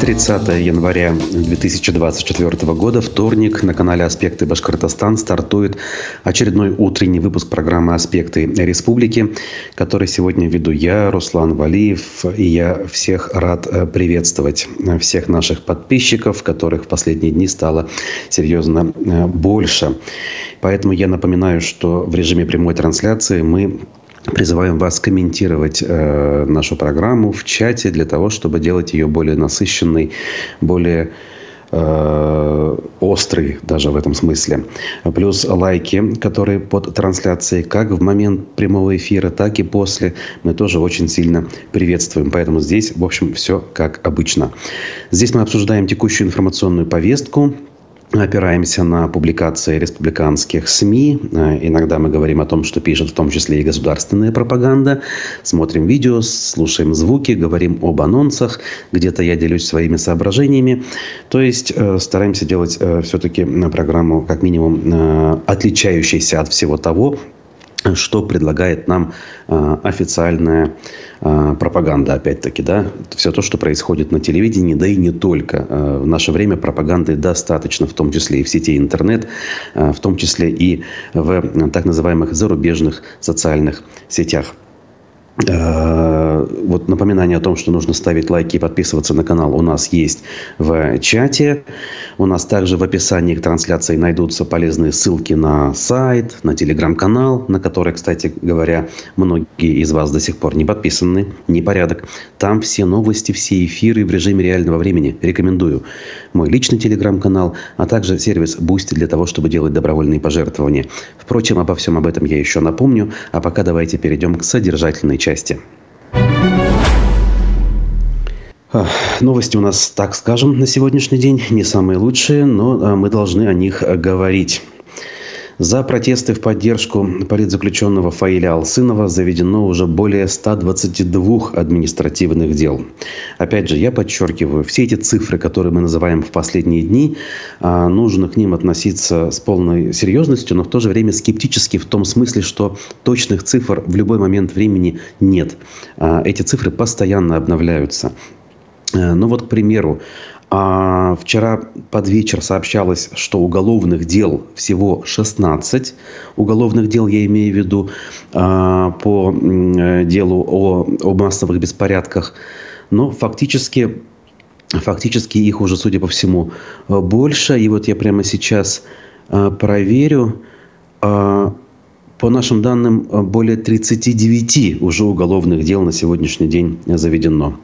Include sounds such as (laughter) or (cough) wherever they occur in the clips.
30 января 2024 года, вторник, на канале «Аспекты Башкортостан» стартует очередной утренний выпуск программы «Аспекты Республики», который сегодня веду я, Руслан Валиев, и я всех рад э, приветствовать, всех наших подписчиков, которых в последние дни стало серьезно э, больше. Поэтому я напоминаю, что в режиме прямой трансляции мы Призываем вас комментировать э, нашу программу в чате для того, чтобы делать ее более насыщенной, более э, острый даже в этом смысле. Плюс лайки, которые под трансляцией, как в момент прямого эфира, так и после, мы тоже очень сильно приветствуем. Поэтому здесь, в общем, все как обычно. Здесь мы обсуждаем текущую информационную повестку, опираемся на публикации республиканских СМИ. Э, иногда мы говорим о том, что пишет в том числе и государственная пропаганда. Смотрим видео, слушаем звуки, говорим об анонсах. Где-то я делюсь своими соображениями. То есть э, стараемся делать э, все-таки программу как минимум отличающейся от всего того, что предлагает нам э, официальная э, пропаганда, опять-таки, да, все то, что происходит на телевидении, да и не только. Э, в наше время пропаганды достаточно, в том числе и в сети интернет, в том числе и в так называемых зарубежных социальных сетях. Э, вот напоминание о том, что нужно ставить лайки и подписываться на канал у нас есть в чате. У нас также в описании к трансляции найдутся полезные ссылки на сайт, на телеграм-канал, на который, кстати говоря, многие из вас до сих пор не подписаны, непорядок. Там все новости, все эфиры в режиме реального времени. Рекомендую. Мой личный телеграм-канал, а также сервис Boosty для того, чтобы делать добровольные пожертвования. Впрочем, обо всем об этом я еще напомню. А пока давайте перейдем к содержательной части. Новости у нас, так скажем, на сегодняшний день не самые лучшие, но а, мы должны о них говорить. За протесты в поддержку политзаключенного Фаиля Алсынова заведено уже более 122 административных дел. Опять же, я подчеркиваю, все эти цифры, которые мы называем в последние дни, а, нужно к ним относиться с полной серьезностью, но в то же время скептически в том смысле, что точных цифр в любой момент времени нет. А, эти цифры постоянно обновляются. Э, ну вот, к примеру, а вчера под вечер сообщалось, что уголовных дел всего 16. Уголовных дел я имею в виду а, по делу о, о массовых беспорядках. Но фактически, фактически их уже, судя по всему, больше. И вот я прямо сейчас а, проверю. По нашим данным, э, более 39 уже уголовных дел на сегодняшний день заведено.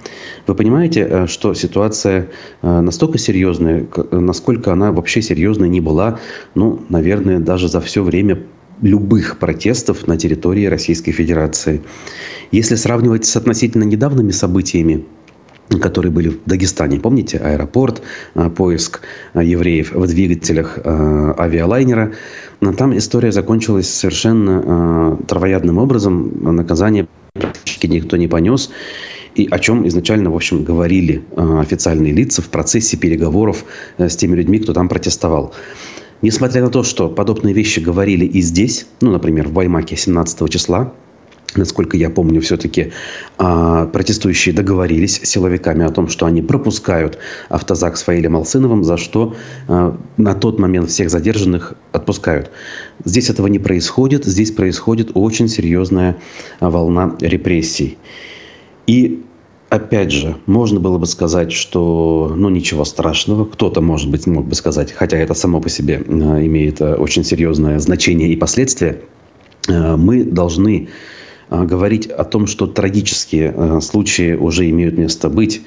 Вы понимаете, э, что ситуация э, настолько серьезная, насколько она вообще серьезной не была, ну, наверное, даже за все время любых протестов на территории Российской Федерации. Если сравнивать с относительно недавними событиями, которые были в Дагестане. Помните, аэропорт, поиск евреев в двигателях авиалайнера. Но там история закончилась совершенно травоядным образом. Наказание практически никто не понес. И о чем изначально, в общем, говорили официальные лица в процессе переговоров э, с теми людьми, кто там протестовал. Несмотря на то, что подобные вещи говорили и здесь, ну, например, в Баймаке 17 числа, Насколько я помню, все-таки а, протестующие договорились с силовиками о том, что они пропускают автозак с Фаилем Алсыновым, за что а, на тот момент всех задержанных отпускают. Здесь этого не происходит. Здесь происходит очень серьезная волна репрессий. И Опять же, можно было бы сказать, что ну ничего страшного. Кто-то, может быть, мог бы сказать, хотя это само по себе имеет очень серьезное значение и последствия. Мы должны а, говорить о том, что трагические а, случаи уже имеют место быть,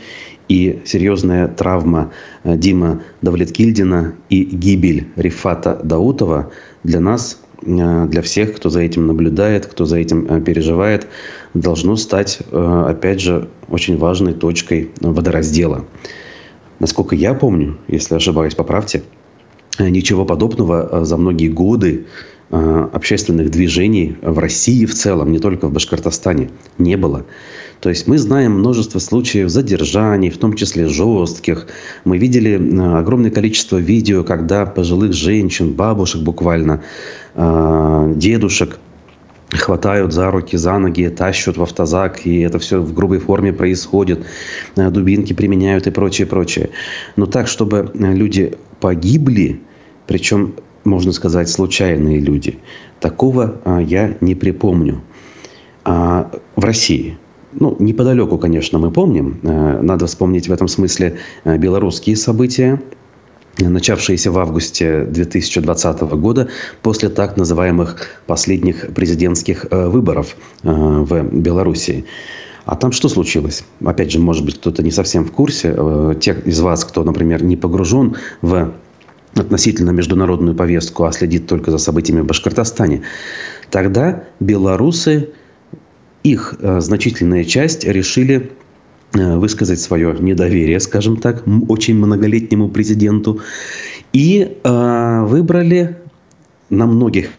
и серьезная травма а, Дима Давлеткильдина и гибель Рифата Даутова для нас, для всех, кто за этим наблюдает, кто за этим переживает, должно стать, опять же, очень важной точкой водораздела. Насколько я помню, если ошибаюсь, поправьте, ничего подобного за многие годы общественных движений в России в целом, не только в Башкортостане, не было. То есть мы знаем множество случаев задержаний, в том числе жестких. Мы видели э, огромное количество видео, когда пожилых женщин, бабушек буквально, э, дедушек хватают за руки, за ноги, тащат в автозак, и это все в грубой форме происходит, э, дубинки применяют и прочее, прочее. Но так, чтобы э, люди погибли, причем, можно сказать, случайные люди, такого э, я не припомню. А в России – ну, неподалеку, конечно, мы помним. Надо вспомнить в этом смысле белорусские события, начавшиеся в августе 2020 года после так называемых последних президентских э, выборов э, в Белоруссии. А там что случилось? Опять же, может быть, кто-то не совсем в курсе. Э, те из вас, кто, например, не погружен в относительно международную повестку, а следит только за событиями в Башкортостане, тогда белорусы, их значительная часть решили Э, высказать свое недоверие, скажем так, очень многолетнему президенту. И э, выбрали на многих,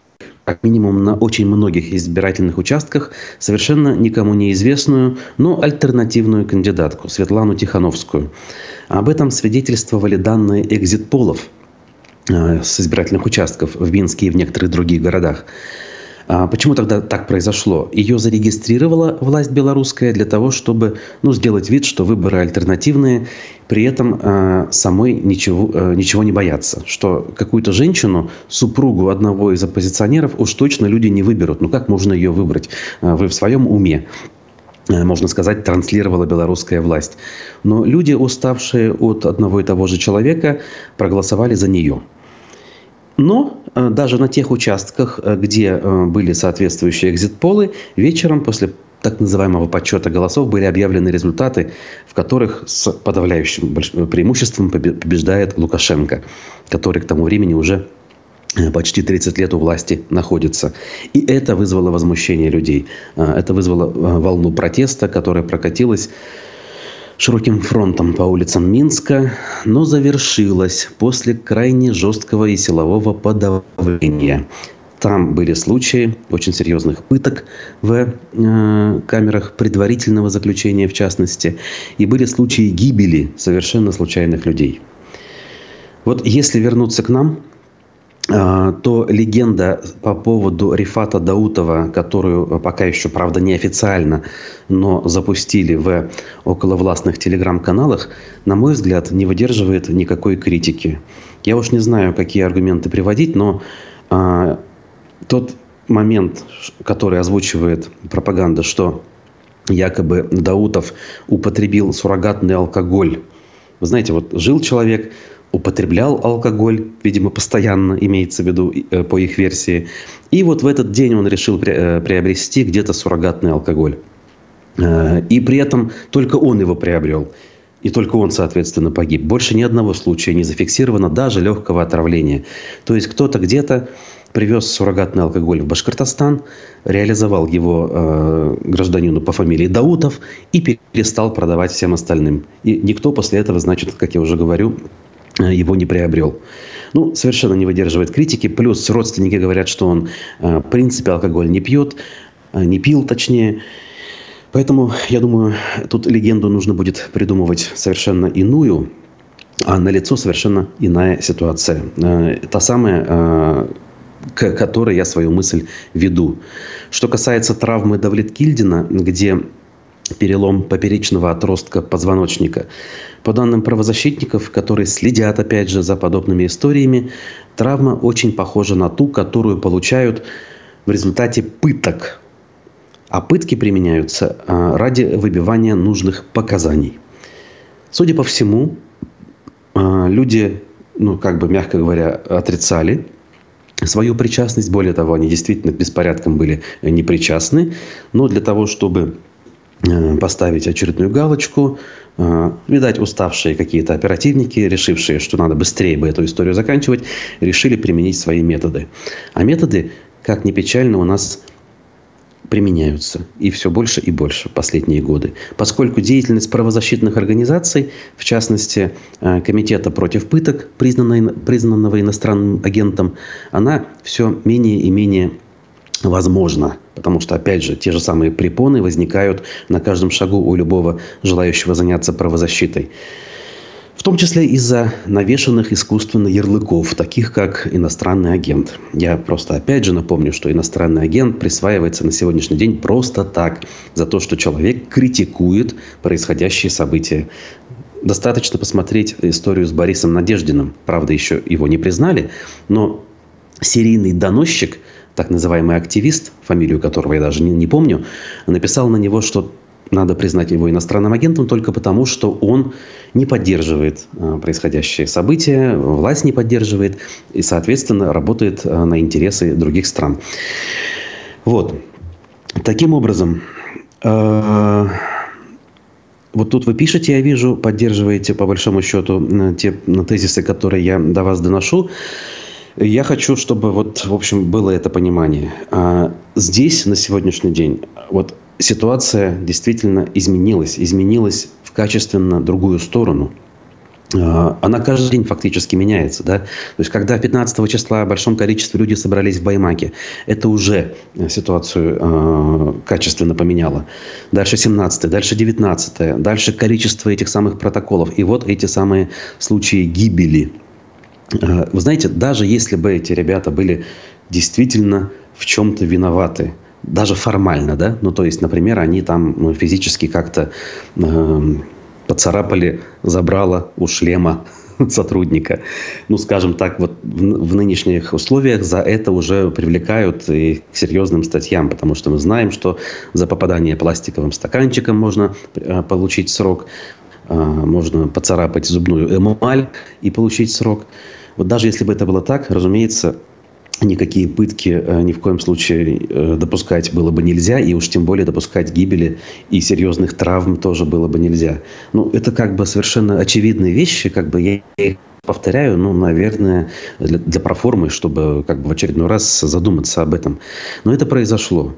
как минимум на очень многих избирательных участках совершенно никому неизвестную, но альтернативную кандидатку Светлану Тихановскую. Об этом свидетельствовали данные экзит-полов э, с избирательных участков в Минске и в некоторых других городах. А почему тогда так произошло? Ее зарегистрировала власть белорусская для того, чтобы ну, сделать вид, что выборы альтернативные, при этом э, самой ничего, э, ничего не бояться. Что какую-то женщину, супругу одного из оппозиционеров, уж точно люди не выберут. Ну как можно ее выбрать? Э, вы в своем уме э, можно сказать, транслировала белорусская власть. Но люди, уставшие от одного и того же человека, проголосовали за нее. Но э, даже на тех участках, э, где э, были соответствующие экзит-полы, вечером после так называемого подсчета голосов были объявлены результаты, в которых с подавляющим преимуществом побеждает Лукашенко, который к тому времени уже почти 30 лет у власти находится. И это вызвало возмущение людей. Это вызвало волну протеста, которая прокатилась широким фронтом по улицам Минска, но завершилась после крайне жесткого и силового подавления. Там были случаи очень серьезных пыток в э, камерах предварительного заключения, в частности, и были случаи гибели совершенно случайных людей. Вот если вернуться к нам, то легенда по поводу Рифата Даутова, которую пока еще, правда, неофициально, но запустили в околовластных телеграм-каналах, на мой взгляд, не выдерживает никакой критики. Я уж не знаю, какие аргументы приводить, но а, тот момент, который озвучивает пропаганда, что якобы Даутов употребил суррогатный алкоголь. Вы знаете, вот жил человек, употреблял алкоголь, видимо, постоянно имеется в виду э, по их версии. И вот в этот день он решил э, приобрести где-то суррогатный алкоголь. Э, и при этом только он его приобрел. И только он, соответственно, погиб. Больше ни одного случая не зафиксировано, даже легкого отравления. То есть кто-то где-то привез суррогатный алкоголь в Башкортостан, реализовал его э, гражданину по фамилии Даутов и перестал продавать всем остальным. И никто после этого, значит, как я уже говорю, его не приобрел. Ну, совершенно не выдерживает критики. Плюс родственники говорят, что он, э, в принципе, алкоголь не пьет, э, не пил точнее. Поэтому, я думаю, тут легенду нужно будет придумывать совершенно иную, а на лицо совершенно иная ситуация. Та самая, к которой я свою мысль веду. Что касается травмы Давлеткильдина, где перелом поперечного отростка позвоночника. По данным правозащитников, которые следят, опять же, за подобными историями, травма очень похожа на ту, которую получают в результате пыток. А пытки применяются а, ради выбивания нужных показаний. Судя по всему, а, люди, ну, как бы, мягко говоря, отрицали свою причастность. Более того, они действительно к беспорядкам были непричастны. Но для того, чтобы Э, поставить очередную галочку. Э, видать, уставшие какие-то оперативники, решившие, что надо быстрее бы эту историю заканчивать, решили применить свои методы. А методы, как ни печально, у нас применяются. И все больше и больше в последние годы. Поскольку деятельность правозащитных организаций, в частности, э, Комитета против пыток, признанного иностранным агентом, она все менее и менее возможно. Потому что, опять же, те же самые препоны возникают на каждом шагу у любого желающего заняться правозащитой. В том числе из-за навешанных искусственно ярлыков, таких как иностранный агент. Я просто опять же напомню, что иностранный агент присваивается на сегодняшний день просто так, за то, что человек критикует происходящие события. Достаточно посмотреть историю с Борисом Надеждиным. Правда, еще его не признали, но серийный доносчик, так называемый активист, фамилию которого я даже не, не помню, написал на него, что надо признать его иностранным агентом только потому, что он не поддерживает э, происходящие события, власть не поддерживает и, соответственно, работает э, на интересы других стран. Вот. Таким образом, э, вот тут вы пишете, я вижу, поддерживаете по большому счету те тезисы, которые я до вас доношу. Я хочу, чтобы вот, в общем, было это понимание. А здесь на сегодняшний день вот ситуация действительно изменилась. Изменилась в качественно другую сторону. А, она каждый день фактически меняется. Да? То есть, когда 15 числа в большом количестве людей собрались в Баймаке, это уже ситуацию э, качественно поменяло. Дальше 17 дальше 19 дальше количество этих самых протоколов. И вот эти самые случаи гибели. Э, вы знаете, даже если бы эти ребята были действительно в чем-то виноваты, даже формально, да, ну то есть, например, они там ну, физически как-то э, поцарапали забрало у шлема (laughs) сотрудника. Ну, скажем так, вот в, в нынешних условиях за это уже привлекают и к серьезным статьям, потому что мы знаем, что за попадание пластиковым стаканчиком можно э, получить срок, э, можно поцарапать зубную эмаль и получить срок. Вот даже если бы это было так, разумеется, никакие пытки э, ни в коем случае э, допускать было бы нельзя, и уж тем более допускать гибели и серьезных травм тоже было бы нельзя. Ну, это как бы совершенно очевидные вещи, как бы я их повторяю, ну, наверное, для, для проформы, чтобы как бы в очередной раз задуматься об этом. Но это произошло.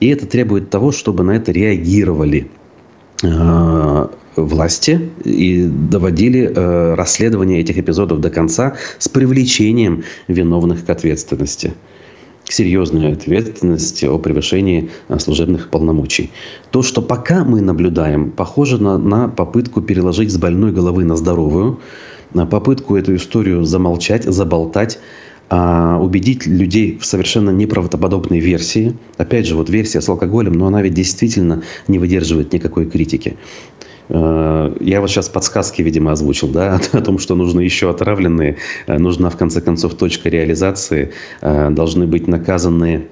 И это требует того, чтобы на это реагировали э, власти и доводили э, расследование этих эпизодов до конца с привлечением виновных к ответственности к серьезной ответственности о превышении э, служебных полномочий. То, что пока мы наблюдаем, похоже на, на попытку переложить с больной головы на здоровую, на попытку эту историю замолчать, заболтать, а, убедить людей в совершенно неправдоподобной версии. Опять же, вот версия с алкоголем, но она ведь действительно не выдерживает никакой критики. Э, я вот сейчас подсказки, видимо, озвучил, да, (laughs) о том, что нужны еще отравленные, э, нужна в конце концов точка реализации, э, должны быть наказанные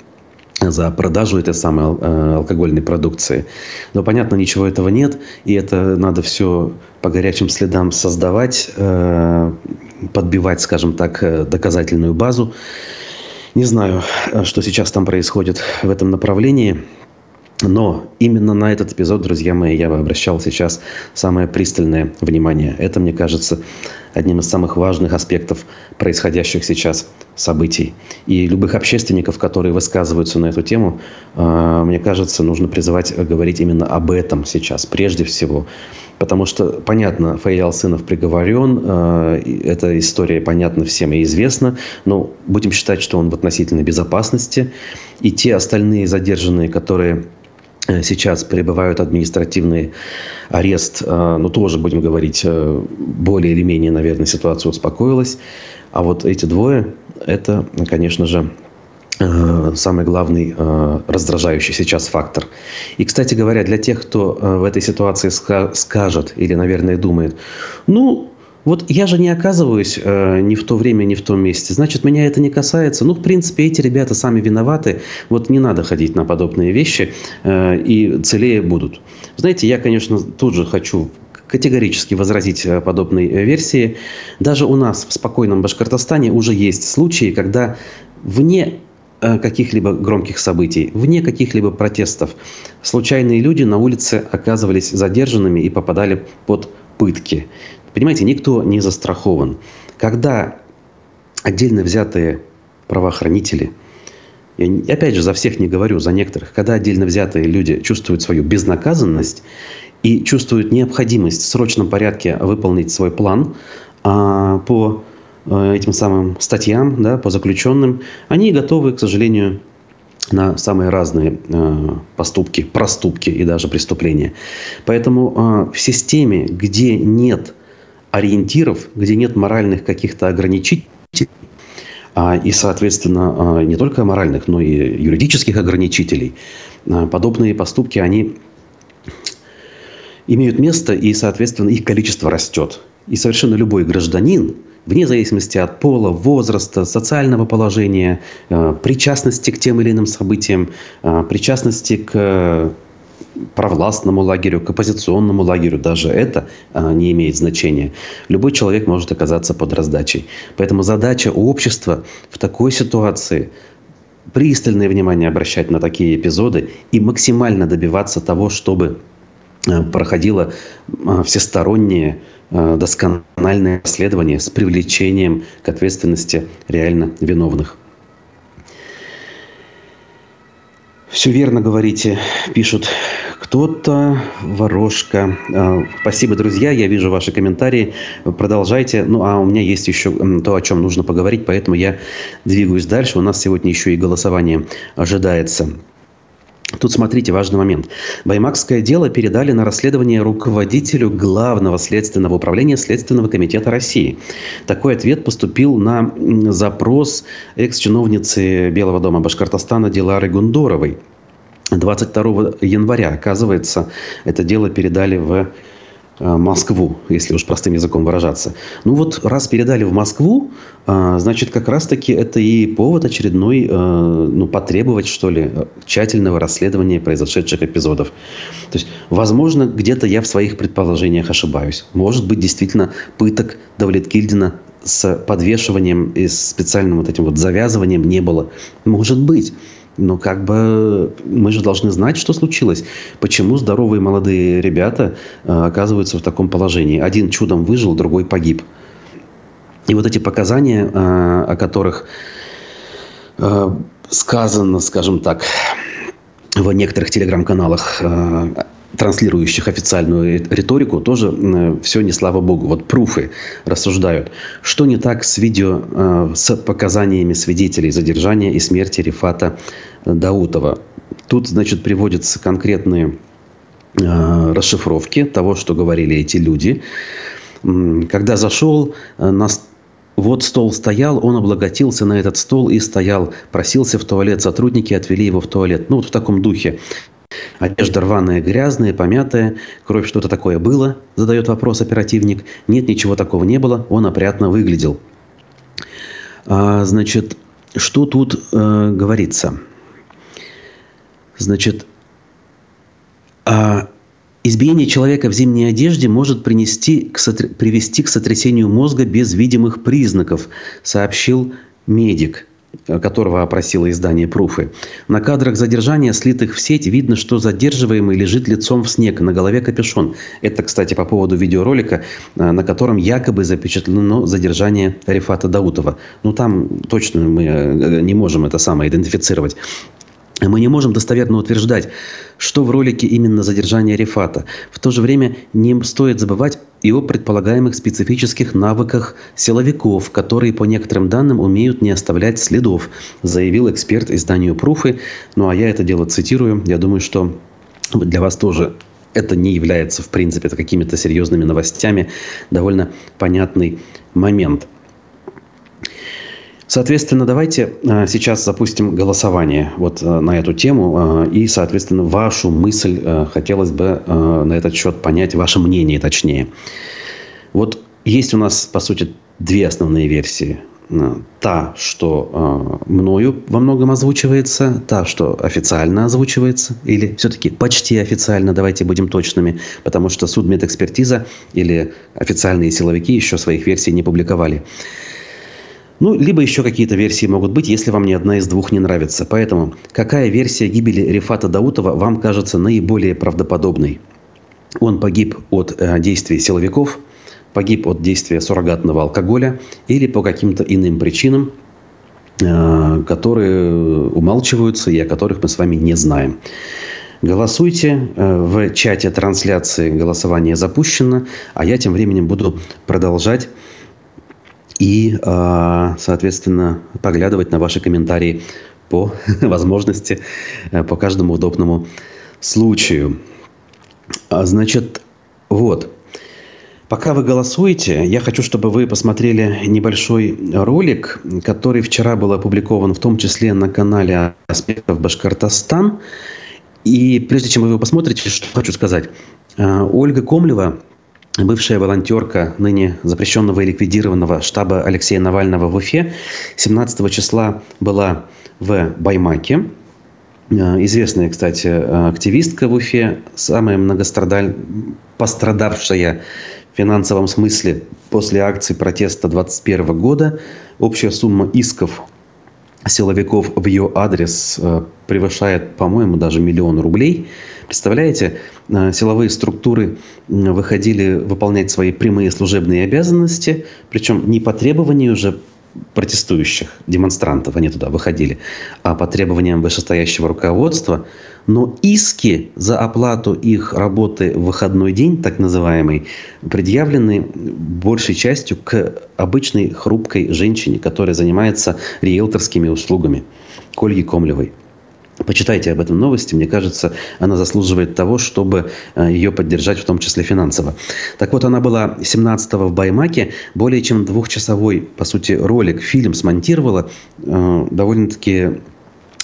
за продажу этой самой алкогольной продукции. Но, понятно, ничего этого нет, и это надо все по горячим следам создавать, подбивать, скажем так, доказательную базу. Не знаю, что сейчас там происходит в этом направлении. Но именно на этот эпизод, друзья мои, я бы обращал сейчас самое пристальное внимание. Это, мне кажется, одним из самых важных аспектов происходящих сейчас событий. И любых общественников, которые высказываются на эту тему, а, мне кажется, нужно призывать говорить именно об этом сейчас, прежде всего. Потому что, понятно, Фаил Сынов приговорен, а, эта история понятна всем и известна, но будем считать, что он в относительной безопасности. И те остальные задержанные, которые сейчас пребывают административный арест, э, ну, тоже, будем говорить, э, более или менее, наверное, ситуация успокоилась. А вот эти двое, это, конечно же, самый главный раздражающий сейчас фактор. И, кстати говоря, для тех, кто в этой ситуации скажет или, наверное, думает, ну, вот я же не оказываюсь э, ни в то время, ни в том месте. Значит, меня это не касается. Ну, в принципе, эти ребята сами виноваты. Вот не надо ходить на подобные вещи, э, и целее будут. Знаете, я, конечно, тут же хочу категорически возразить э, подобной э, версии. Даже у нас в спокойном Башкортостане уже есть случаи, когда вне э, каких-либо громких событий, вне каких-либо протестов, случайные люди на улице оказывались задержанными и попадали под пытки. Понимаете, никто не застрахован. Когда отдельно взятые правоохранители, я опять же за всех не говорю, за некоторых, когда отдельно взятые люди чувствуют свою безнаказанность и чувствуют необходимость в срочном порядке выполнить свой план а, по а, этим самым статьям, да, по заключенным, они готовы, к сожалению, на самые разные э, поступки, проступки и даже преступления. Поэтому э, в системе, где нет ориентиров, где нет моральных каких-то ограничителей, а, и, соответственно, а, не только моральных, но и юридических ограничителей, а, подобные поступки, они имеют место, и, соответственно, их количество растет. И совершенно любой гражданин, вне зависимости от пола, возраста, социального положения, причастности к тем или иным событиям, причастности к провластному лагерю, к оппозиционному лагерю, даже это а, не имеет значения. Любой человек может оказаться под раздачей. Поэтому задача общества в такой ситуации пристальное внимание обращать на такие эпизоды и максимально добиваться того, чтобы а, проходило а, всестороннее доскональное расследование с привлечением к ответственности реально виновных. Все верно говорите, пишут кто-то, ворожка. А, спасибо, друзья, я вижу ваши комментарии. Продолжайте. Ну, а у меня есть еще то, о чем нужно поговорить, поэтому я двигаюсь дальше. У нас сегодня еще и голосование ожидается. Тут смотрите, важный момент. Баймакское дело передали на расследование руководителю Главного следственного управления Следственного комитета России. Такой ответ поступил на запрос экс-чиновницы Белого дома Башкортостана Дилары Гундоровой. 22 января, оказывается, это дело передали в Москву, если уж простым языком выражаться. Ну вот раз передали в Москву, э, значит как раз-таки это и повод очередной, э, ну потребовать что ли тщательного расследования произошедших эпизодов. То есть, возможно, где-то я в своих предположениях ошибаюсь. Может быть, действительно пыток Давлеткильдина с подвешиванием и специальным вот этим вот завязыванием не было. Может быть. Но как бы мы же должны знать, что случилось. Почему здоровые молодые ребята э, оказываются в таком положении. Один чудом выжил, другой погиб. И вот эти показания, э, о которых э, сказано, скажем так, в некоторых телеграм-каналах транслирующих официальную риторику, тоже э, все не слава богу. Вот пруфы рассуждают. Что не так с видео э, с показаниями свидетелей задержания и смерти Рифата Даутова? Тут, значит, приводятся конкретные э, расшифровки того, что говорили эти люди. Когда зашел на вот стол стоял, он облаготился на этот стол и стоял, просился в туалет, сотрудники отвели его в туалет. Ну, вот в таком духе. Одежда рваная, грязная, помятая. Кровь что-то такое было? Задает вопрос оперативник. Нет, ничего такого не было. Он опрятно выглядел. А, значит, что тут э, говорится? Значит, а, избиение человека в зимней одежде может принести к сотр... привести к сотрясению мозга без видимых признаков, сообщил медик которого опросило издание «Пруфы». На кадрах задержания, слитых в сеть, видно, что задерживаемый лежит лицом в снег, на голове капюшон. Это, кстати, по поводу видеоролика, э, на котором якобы запечатлено задержание Рифата Даутова. Ну, там точно мы э, не можем это самое идентифицировать. Мы не можем достоверно утверждать, что в ролике именно задержание Рифата. В то же время не стоит забывать и о предполагаемых специфических навыках силовиков, которые, по некоторым данным, умеют не оставлять следов, заявил эксперт изданию «Пруфы». Ну а я это дело цитирую. Я думаю, что для вас тоже это не является, в принципе, какими-то серьезными новостями. Довольно понятный момент. Соответственно, давайте э, сейчас запустим голосование вот э, на эту тему. Э, и, соответственно, вашу мысль хотелось бы на этот счет понять, ваше мнение точнее. Вот есть у нас, по сути, две основные версии. Та, что мною во многом озвучивается, та, что официально озвучивается, или все-таки почти официально, давайте будем точными, потому что судмедэкспертиза или официальные силовики еще своих версий не публиковали. Ну, либо еще какие-то версии могут быть, если вам ни одна из двух не нравится. Поэтому, какая версия гибели Рифата Даутова вам кажется наиболее правдоподобной? Он погиб от э, действий силовиков, погиб от действия суррогатного алкоголя или по каким-то иным причинам, э, которые умалчиваются и о которых мы с вами не знаем. Голосуйте. Э, в чате трансляции голосование запущено, а я тем временем буду продолжать и, а, соответственно, поглядывать на ваши комментарии по (laughs) возможности, э, по каждому удобному случаю. А, значит, вот. Пока вы голосуете, я хочу, чтобы вы посмотрели небольшой ролик, который вчера был опубликован в том числе на канале «Аспектов Башкортостан». И прежде чем вы его посмотрите, что хочу сказать. А, Ольга Комлева, бывшая волонтерка ныне запрещенного и ликвидированного штаба Алексея Навального в Уфе, 17 числа была в Баймаке, а, Известная, кстати, активистка в Уфе, самая многострадаль... пострадавшая в финансовом смысле после акции протеста 2021 года. Общая сумма исков силовиков в ее адрес э, превышает, по-моему, даже миллион рублей. Представляете, э, силовые структуры выходили выполнять свои прямые служебные обязанности, причем не по требованию уже протестующих, демонстрантов, они туда выходили, а по требованиям вышестоящего руководства. Но иски за оплату их работы в выходной день, так называемый, предъявлены большей частью к обычной хрупкой женщине, которая занимается риэлторскими услугами, к Ольге Комлевой. Почитайте об этом новости. Мне кажется, она заслуживает того, чтобы э, ее поддержать, в том числе финансово. Так вот, она была 17-го в Баймаке. Более чем двухчасовой, по сути, ролик, фильм смонтировала. Э, довольно-таки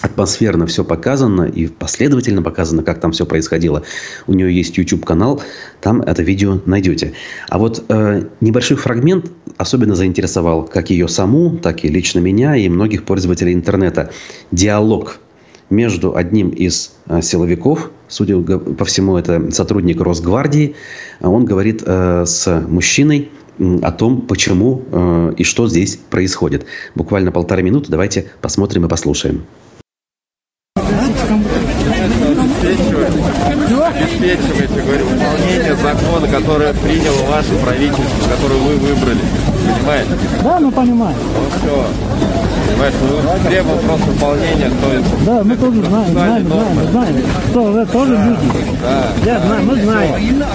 атмосферно все показано и последовательно показано, как там все происходило. У нее есть YouTube-канал, там это видео найдете. А вот э, небольшой фрагмент особенно заинтересовал как ее саму, так и лично меня и многих пользователей интернета. Диалог между одним из э, силовиков, судя по всему, это сотрудник Росгвардии. Он говорит э, с мужчиной о том, почему э, и что здесь происходит. Буквально полтора минуты. Давайте посмотрим и послушаем. обеспечиваете, говорю, выполнение закона, которое приняло ваше правительство, которое вы выбрали. Понимаете? Да, ну понимаю. Ну все. Понимаешь, ну, требовал просто выполнения, то есть... Да, мы тоже знаем, знаем, знаем, знаем. Что, вы тоже да, люди. Да. Я знаю, мы знаем.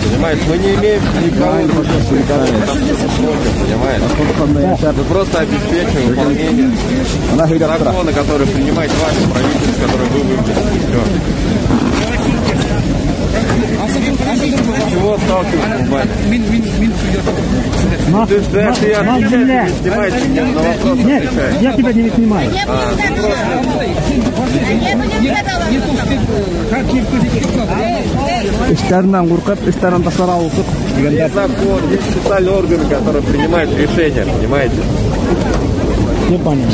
Понимаешь, мы не имеем никого понимаешь? Да. Мы просто обеспечиваем выполнение закона, который принимает ваше правительство, которое вы выбрали. Все. Чего сталкиваешься, Ваня? На, Ты, ты, на, ты на земле. отвечаешь, не снимаешь меня, на вопрос Нет, отвечаешь. я тебя не снимаю. іштерінен қорқып іштерін тастара оқып дегендер Есть закон, есть специальные органы, которые принимают решения, понимаете? Не понимаю.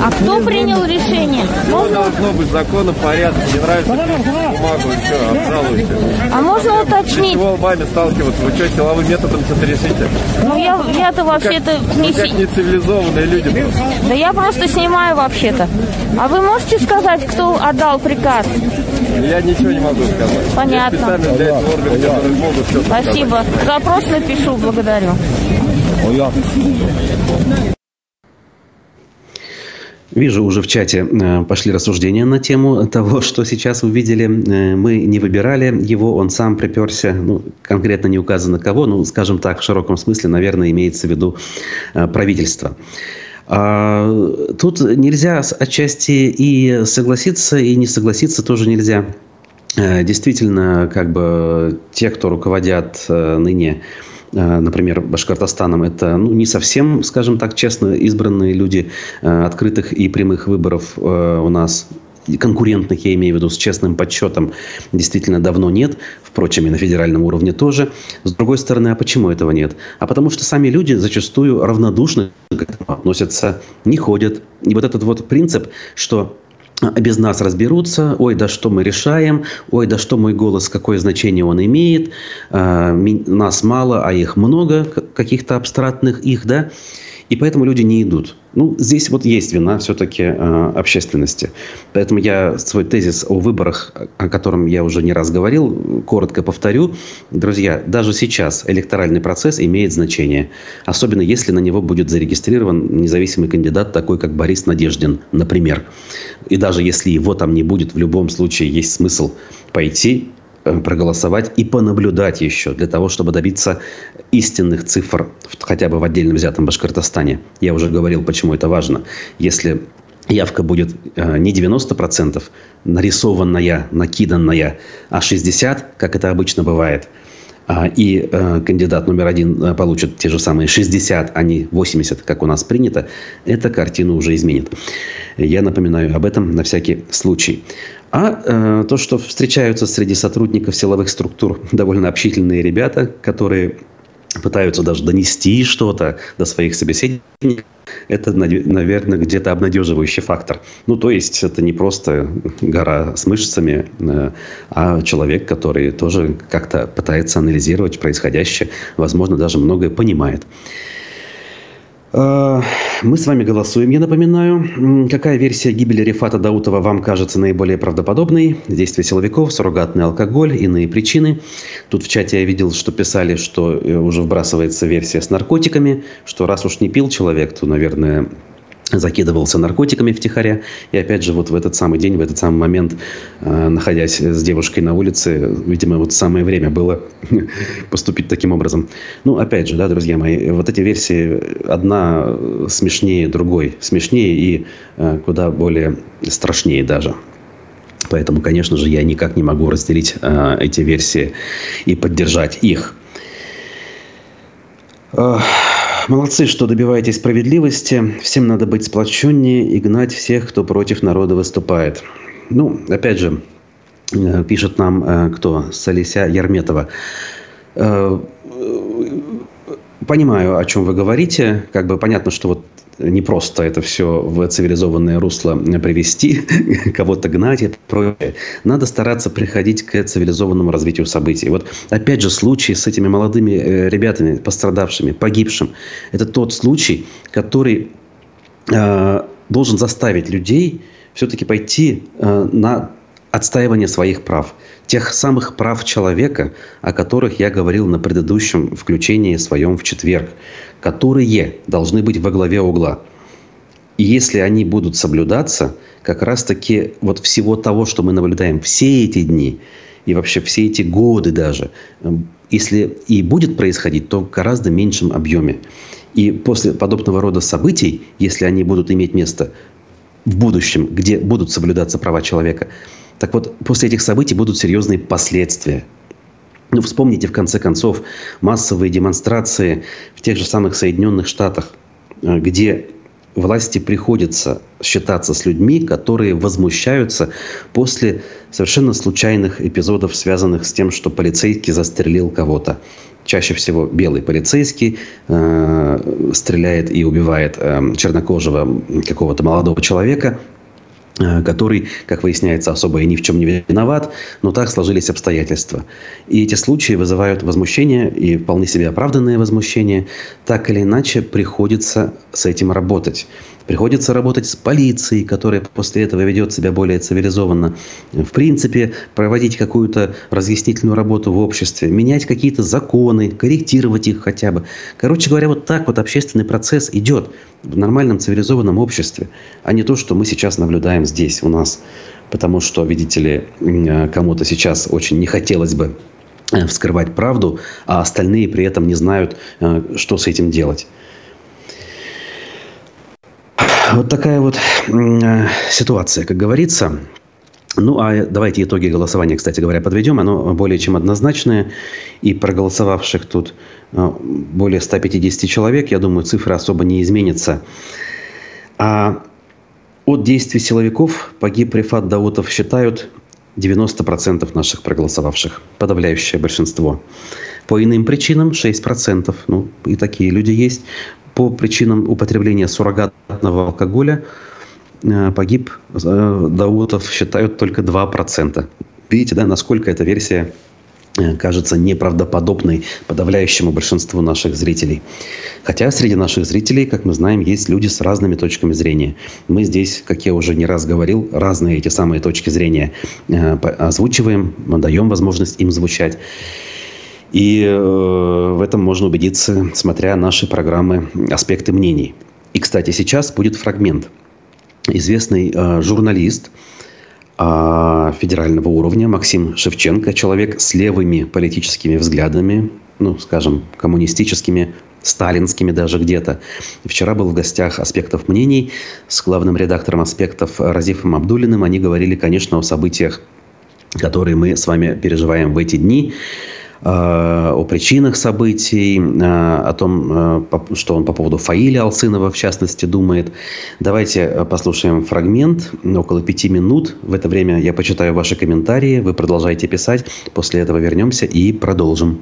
А кто принял решение? Все должно быть законно, порядок. Не нравится, бумагу все, обжалуйте. А можно уточнить? Чего лбами сталкиваться? Вы что, силовым методом что-то решите? Ну я, я-то вообще-то не Ну, как си- нецивилизованные люди просто. Да я просто снимаю вообще-то. А вы можете сказать, кто отдал приказ? Я ничего не могу сказать. Понятно. Специально для этого органы, которые могут все Спасибо. Запрос напишу, благодарю. Вижу, уже в чате э, пошли рассуждения на тему того, (laughs) что сейчас увидели. Э, Мы не выбирали его, он сам приперся. Ну, конкретно не указано кого, ну, скажем так, в широком смысле, наверное, имеется в виду э, правительство. А, Тут нельзя отчасти и согласиться, и не согласиться тоже нельзя. Действительно, как бы те, кто руководят ныне, например, Башкортостаном, это ну, не совсем, скажем так, честно избранные люди. Э, Открытых и прямых выборов э, у нас конкурентных, я имею в виду, с честным подсчетом, действительно давно нет. Впрочем, и на федеральном уровне тоже. С другой стороны, а почему этого нет? А потому что сами люди зачастую равнодушно к этому относятся, не ходят. И вот этот вот принцип, что без нас разберутся, ой, да что мы решаем, ой, да что мой голос, какое значение он имеет, А, нас мало, а их много, каких-то абстрактных их, да, и поэтому люди не идут. Ну, здесь вот есть вина все-таки общественности. Поэтому я свой тезис о выборах, о котором я уже не раз говорил, коротко повторю. Друзья, даже сейчас электоральный процесс имеет значение. Особенно если на него будет зарегистрирован независимый кандидат, такой как Борис Надеждин, например. И даже если его там не будет, в любом случае есть смысл пойти э, проголосовать и понаблюдать еще для того, чтобы добиться истинных цифр хотя бы в отдельно взятом Башкортостане. Я уже говорил, почему это важно. Если явка будет э, не 90% нарисованная, накиданная, а 60%, как это обычно бывает, и э, кандидат номер один э, получит те же самые 60, а не 80, как у нас принято, эта картину уже изменит. Я напоминаю об этом на всякий случай. А э, то, что встречаются среди сотрудников силовых структур довольно общительные ребята, которые пытаются даже донести что-то до своих собеседников, это, наверное, где-то обнадеживающий фактор. Ну, то есть, это не просто гора с мышцами, э, а человек, который тоже как-то пытается анализировать происходящее, возможно, даже многое понимает. А, мы с вами голосуем, я напоминаю. Какая версия гибели Рифата Даутова вам кажется наиболее правдоподобной? Действия силовиков, суррогатный алкоголь, иные причины. Тут в чате я видел, что писали, что э, уже вбрасывается версия с наркотиками, что раз уж не пил человек, то, наверное, закидывался наркотиками втихаря. И опять же, вот в этот самый день, в этот самый момент, э, находясь с девушкой на улице, видимо, вот самое время было (laughs) поступить таким образом. Ну, опять же, да, друзья мои, вот эти версии, одна смешнее другой. Смешнее и э, куда более страшнее даже. Поэтому, конечно же, я никак не могу разделить э, эти версии и поддержать их. Молодцы, что добиваетесь справедливости. Всем надо быть сплоченнее и гнать всех, кто против народа выступает. Ну, опять же, э, пишет нам э, кто? Салися Ярметова. Понимаю, о чем вы говорите. Как бы понятно, что вот не просто это все в цивилизованное русло привести, (laughs) кого-то гнать и прочее. Надо стараться приходить к цивилизованному развитию событий. Вот опять же случай с этими молодыми э, ребятами, пострадавшими, погибшим. Это тот случай, который э, должен заставить людей все-таки пойти э, на отстаивание своих прав. Тех самых прав человека, о которых я говорил на предыдущем включении своем в четверг которые должны быть во главе угла. И если они будут соблюдаться, как раз-таки вот всего того, что мы наблюдаем все эти дни и вообще все эти годы даже, эм, если и будет происходить, то в гораздо меньшем объеме. И после подобного рода событий, если они будут иметь место в будущем, где будут соблюдаться права человека, так вот, после этих событий будут серьезные последствия – ну, вспомните, в конце концов, массовые демонстрации в тех же самых Соединенных Штатах, э, где власти приходится считаться с людьми, которые возмущаются после совершенно случайных эпизодов, связанных с тем, что полицейский застрелил кого-то. Чаще всего белый полицейский э, стреляет и убивает э, чернокожего какого-то молодого человека, который, как выясняется, особо и ни в чем не виноват, но так сложились обстоятельства. И эти случаи вызывают возмущение, и вполне себе оправданное возмущение. Так или иначе, приходится с этим работать. Приходится работать с полицией, которая после этого ведет себя более цивилизованно. В принципе, проводить какую-то разъяснительную работу в обществе, менять какие-то законы, корректировать их хотя бы. Короче говоря, вот так вот общественный процесс идет в нормальном цивилизованном обществе, а не то, что мы сейчас наблюдаем здесь у нас. Потому что, видите ли, кому-то сейчас очень не хотелось бы э, вскрывать правду, а остальные при этом не знают, э, что с этим делать. Вот такая вот э, ситуация, как говорится. Ну, а давайте итоги голосования, кстати говоря, подведем. Оно более чем однозначное. И проголосовавших тут э, более 150 человек, я думаю, цифра особо не изменится. А от действий силовиков погиб Рифат Даутов считают 90% наших проголосовавших. Подавляющее большинство. По иным причинам 6%. Ну, и такие люди есть по причинам употребления суррогатного алкоголя э, погиб э, Даутов, считают только 2%. Видите, да, насколько эта версия э, кажется неправдоподобной подавляющему большинству наших зрителей. Хотя среди наших зрителей, как мы знаем, есть люди с разными точками зрения. Мы здесь, как я уже не раз говорил, разные эти самые точки зрения озвучиваем, даем возможность им звучать. И э, в этом можно убедиться, смотря наши программы «Аспекты мнений». И, кстати, сейчас будет фрагмент. Известный э, журналист э, федерального уровня Максим Шевченко, человек с левыми политическими взглядами, ну, скажем, коммунистическими, сталинскими даже где-то. Вчера был в гостях «Аспектов мнений» с главным редактором «Аспектов» Разифом Абдулиным. Они говорили, конечно, о событиях, которые мы с вами переживаем в эти дни. О причинах событий, о том, что он по поводу Фаиля Алцинова, в частности, думает. Давайте послушаем фрагмент, около пяти минут. В это время я почитаю ваши комментарии, вы продолжаете писать. После этого вернемся и продолжим.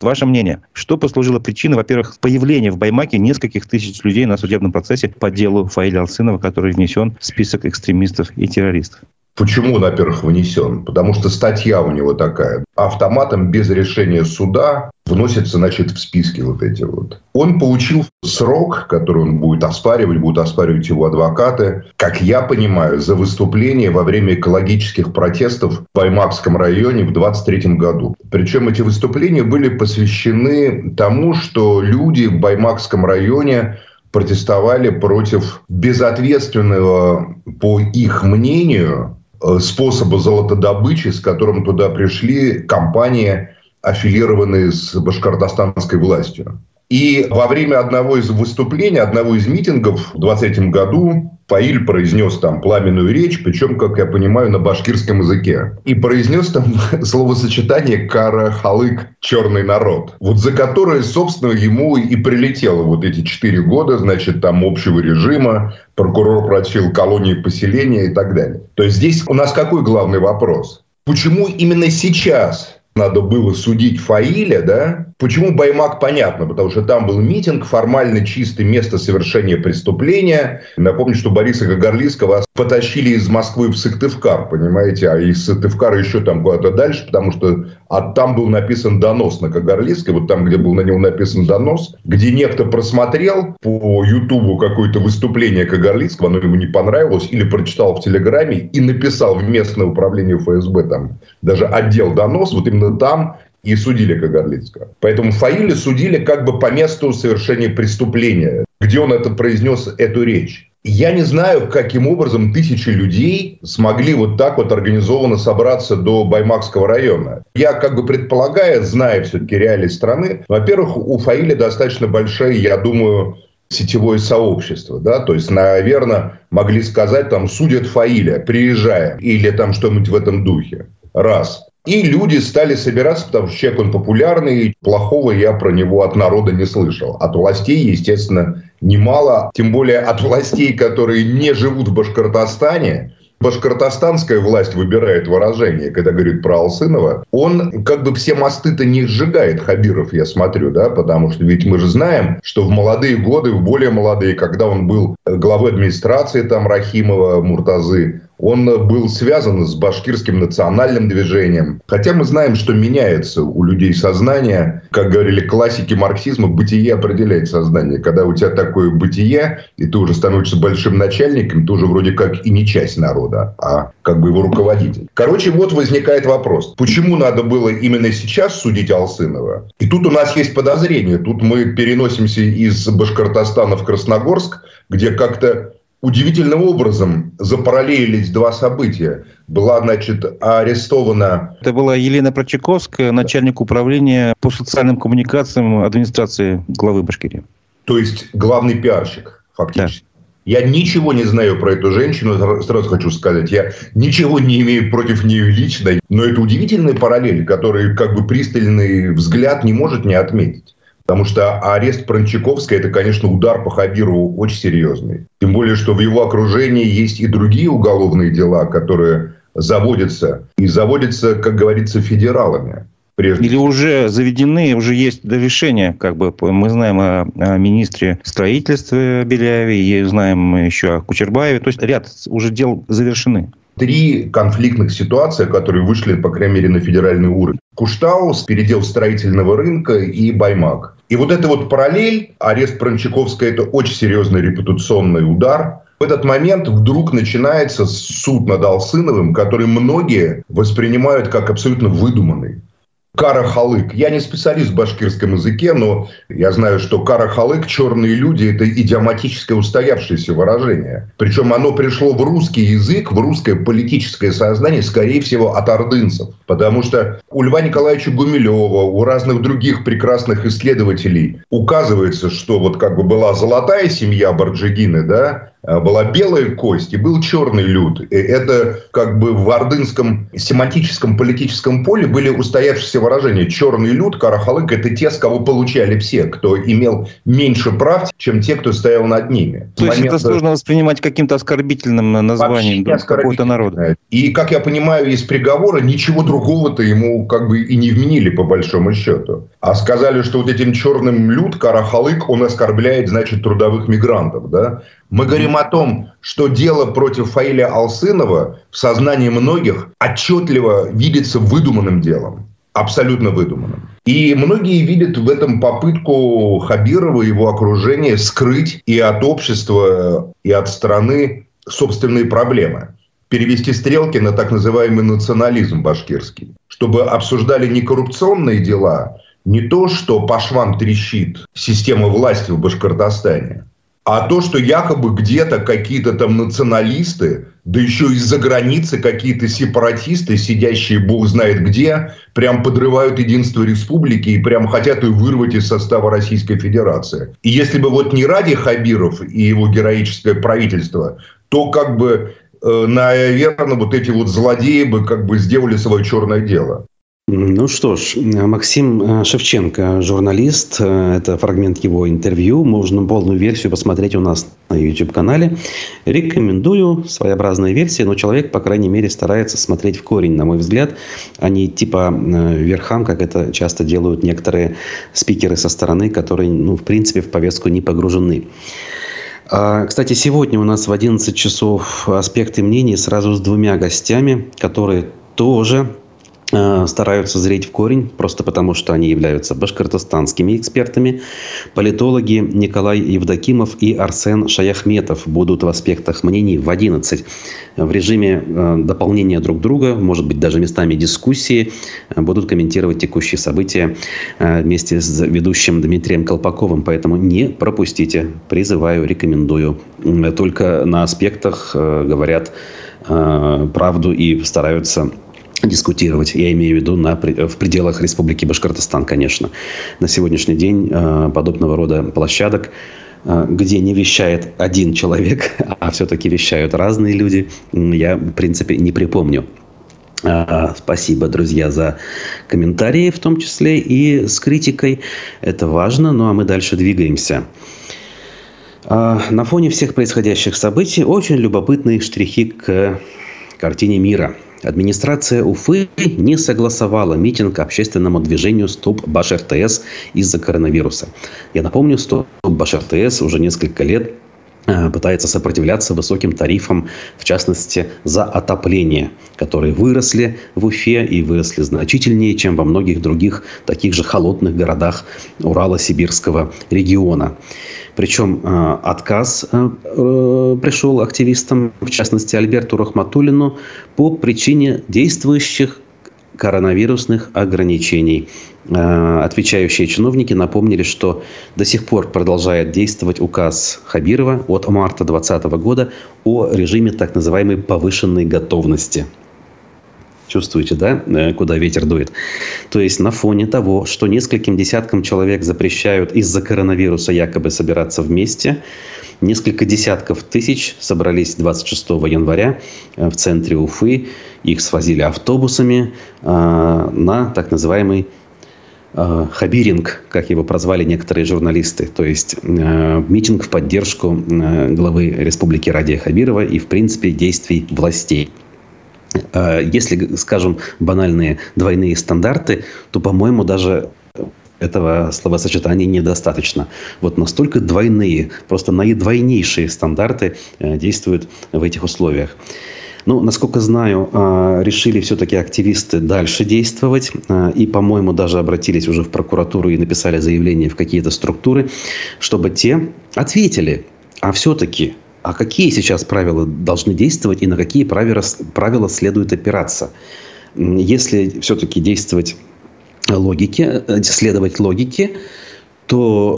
Ваше мнение, что послужило причиной, во-первых, появления в Баймаке нескольких тысяч людей на судебном процессе по делу Фаиля Алцинова, который внесен в список экстремистов и террористов? Почему он, во-первых, внесен? Потому что статья у него такая. Автоматом без решения суда вносятся, значит, в списки вот эти вот. Он получил срок, который он будет оспаривать, будут оспаривать его адвокаты, как я понимаю, за выступление во время экологических протестов в Баймакском районе в 23 году. Причем эти выступления были посвящены тому, что люди в Баймакском районе протестовали против безответственного, по их мнению, способа золотодобычи, с которым туда пришли компании, аффилированные с башкортостанской властью. И во время одного из выступлений, одного из митингов в 23 году Фаиль произнес там пламенную речь, причем, как я понимаю, на башкирском языке. И произнес там (laughs) словосочетание «кара халык» – «черный народ», вот за которое, собственно, ему и прилетело вот эти четыре года, значит, там общего режима, прокурор прочил колонии поселения и так далее. То есть здесь у нас какой главный вопрос? Почему именно сейчас надо было судить Фаиля, да? Почему Баймак, понятно, потому что там был митинг, формально чистое место совершения преступления. Напомню, что Бориса Гагарливского потащили из Москвы в Сыктывкар, понимаете, а из Сыктывкара еще там куда-то дальше, потому что а там был написан донос на Кагарлицкой, вот там, где был на него написан донос, где некто просмотрел по Ютубу какое-то выступление Кагарлицкого, оно ему не понравилось, или прочитал в Телеграме и написал в местное управление ФСБ, там даже отдел донос, вот именно там и судили Кагарлицкого. Поэтому Фаиля судили как бы по месту совершения преступления, где он это произнес эту речь. Я не знаю, каким образом тысячи людей смогли вот так вот организованно собраться до Баймакского района. Я как бы предполагаю, зная все-таки реалии страны, во-первых, у Фаиля достаточно большая, я думаю, сетевое сообщество, да, то есть, наверное, могли сказать, там, судят Фаиля, приезжаем, или там что-нибудь в этом духе. Раз. И люди стали собираться, потому что человек он популярный, плохого я про него от народа не слышал. От властей, естественно, немало, тем более от властей, которые не живут в Башкортостане, башкортостанская власть выбирает выражение, когда говорит про Алсынова, он как бы все мосты-то не сжигает, Хабиров, я смотрю, да, потому что ведь мы же знаем, что в молодые годы, в более молодые, когда он был главой администрации там Рахимова, Муртазы, он был связан с башкирским национальным движением. Хотя мы знаем, что меняется у людей сознание. Как говорили классики марксизма, бытие определяет сознание. Когда у тебя такое бытие, и ты уже становишься большим начальником, ты уже вроде как и не часть народа, а как бы его руководитель. Короче, вот возникает вопрос. Почему надо было именно сейчас судить Алсынова? И тут у нас есть подозрение. Тут мы переносимся из Башкортостана в Красногорск, где как-то удивительным образом запараллелились два события. Была, значит, арестована... Это была Елена Прочаковская, начальник управления по социальным коммуникациям администрации главы Башкирии. То есть главный пиарщик, фактически. Да. Я ничего не знаю про эту женщину, сразу хочу сказать. Я ничего не имею против нее лично. Но это удивительная параллель, которую как бы пристальный взгляд не может не отметить. Потому что арест Прончаковской – это, конечно, удар по Хабирову очень серьезный. Тем более, что в его окружении есть и другие уголовные дела, которые заводятся. И заводятся, как говорится, федералами. Прежде. Или уже заведены, уже есть решение, как бы мы знаем о, о министре строительства Беляеве, и знаем еще о Кучербаеве, то есть ряд уже дел завершены три конфликтных ситуации, которые вышли, по крайней мере, на федеральный уровень. Куштаус, передел строительного рынка и Баймак. И вот эта вот параллель, арест Прончаковской, это очень серьезный репутационный удар. В этот момент вдруг начинается суд над Алсыновым, который многие воспринимают как абсолютно выдуманный. Карахалык. Я не специалист в башкирском языке, но я знаю, что карахалык, черные люди, это идиоматическое устоявшееся выражение. Причем оно пришло в русский язык, в русское политическое сознание, скорее всего, от ордынцев. Потому что у Льва Николаевича Гумилева, у разных других прекрасных исследователей указывается, что вот как бы была золотая семья Барджигины, да, была белая кость и был черный люд. И это как бы в ордынском семантическом политическом поле были устоявшиеся выражения. Черный люд, карахалык – это те, с кого получали все, кто имел меньше прав, чем те, кто стоял над ними. То есть момента... это сложно воспринимать каким-то оскорбительным названием какого-то народа. И, как я понимаю, из приговора ничего другого-то ему как бы и не вменили, по большому счету. А сказали, что вот этим черным люд, карахалык, он оскорбляет, значит, трудовых мигрантов. Да? Мы говорим о том, что дело против Фаиля Алсынова в сознании многих отчетливо видится выдуманным делом. Абсолютно выдуманным. И многие видят в этом попытку Хабирова и его окружения скрыть и от общества, и от страны собственные проблемы. Перевести стрелки на так называемый национализм башкирский. Чтобы обсуждали не коррупционные дела, не то, что по швам трещит система власти в Башкортостане, а то, что якобы где-то какие-то там националисты, да еще из-за границы какие-то сепаратисты, сидящие бог знает где, прям подрывают единство республики и прям хотят ее вырвать из состава Российской Федерации. И если бы вот не ради Хабиров и его героическое правительство, то как бы э, наверное, вот эти вот злодеи бы как бы сделали свое черное дело. Ну что ж, Максим э, Шевченко, журналист, э, это фрагмент его интервью. Можно полную версию посмотреть у нас на YouTube-канале. Рекомендую, своеобразная версия, но человек, по крайней мере, старается смотреть в корень, на мой взгляд, а не э, верхам, как это часто делают некоторые спикеры со стороны, которые, ну, в принципе, в повестку не погружены. А, кстати, сегодня у нас в 11 часов аспекты мнений сразу с двумя гостями, которые тоже Э, стараются зреть в корень, просто потому что они являются башкортостанскими экспертами. Политологи Николай Евдокимов и Арсен Шаяхметов будут в аспектах мнений в 11 в режиме э, дополнения друг друга, может быть, даже местами дискуссии, э, будут комментировать текущие события вместе с ведущим Дмитрием Колпаковым. Поэтому не пропустите, призываю, рекомендую. Только на аспектах говорят правду и стараются дискутировать. Я имею в виду на, в пределах Республики Башкортостан, конечно. На сегодняшний день э, подобного рода площадок, э, где не вещает один человек, (laughs) а все-таки вещают разные люди, я, в принципе, не припомню. А, спасибо, друзья, за комментарии, в том числе и с критикой. Это важно, ну а мы дальше двигаемся. На фоне всех происходящих событий очень любопытные штрихи к картине мира – Администрация Уфы не согласовала митинг общественному движению «Стоп Баш РТС» из-за коронавируса. Я напомню, «Стоп Баш РТС» уже несколько лет пытается сопротивляться высоким тарифам, в частности, за отопление, которые выросли в Уфе и выросли значительнее, чем во многих других таких же холодных городах Урала-Сибирского региона. Причем э, отказ э, э, пришел активистам, в частности Альберту Рахматуллину, по причине действующих коронавирусных ограничений. Отвечающие чиновники напомнили, что до сих пор продолжает действовать указ Хабирова от марта 2020 года о режиме так называемой повышенной готовности – Чувствуете, да, э, куда ветер дует? То есть на фоне того, что нескольким десяткам человек запрещают из-за коронавируса якобы собираться вместе, несколько десятков тысяч собрались 26 января э, в центре Уфы. Их свозили автобусами э, на так называемый Хабиринг, как его прозвали некоторые журналисты, то есть э, митинг в поддержку э, главы Республики Радия Хабирова и, в принципе, действий властей. Э, если, скажем, банальные двойные стандарты, то, по-моему, даже этого словосочетания недостаточно. Вот настолько двойные, просто наидвойнейшие стандарты э, действуют в этих условиях. Ну, насколько знаю, э, решили все-таки активисты дальше действовать. И, по-моему, даже обратились уже в прокуратуру и написали заявление в какие-то структуры, чтобы те ответили. А все-таки а какие сейчас правила должны действовать и на какие правила, правила следует опираться. Если все-таки действовать логике, э, следовать логике, то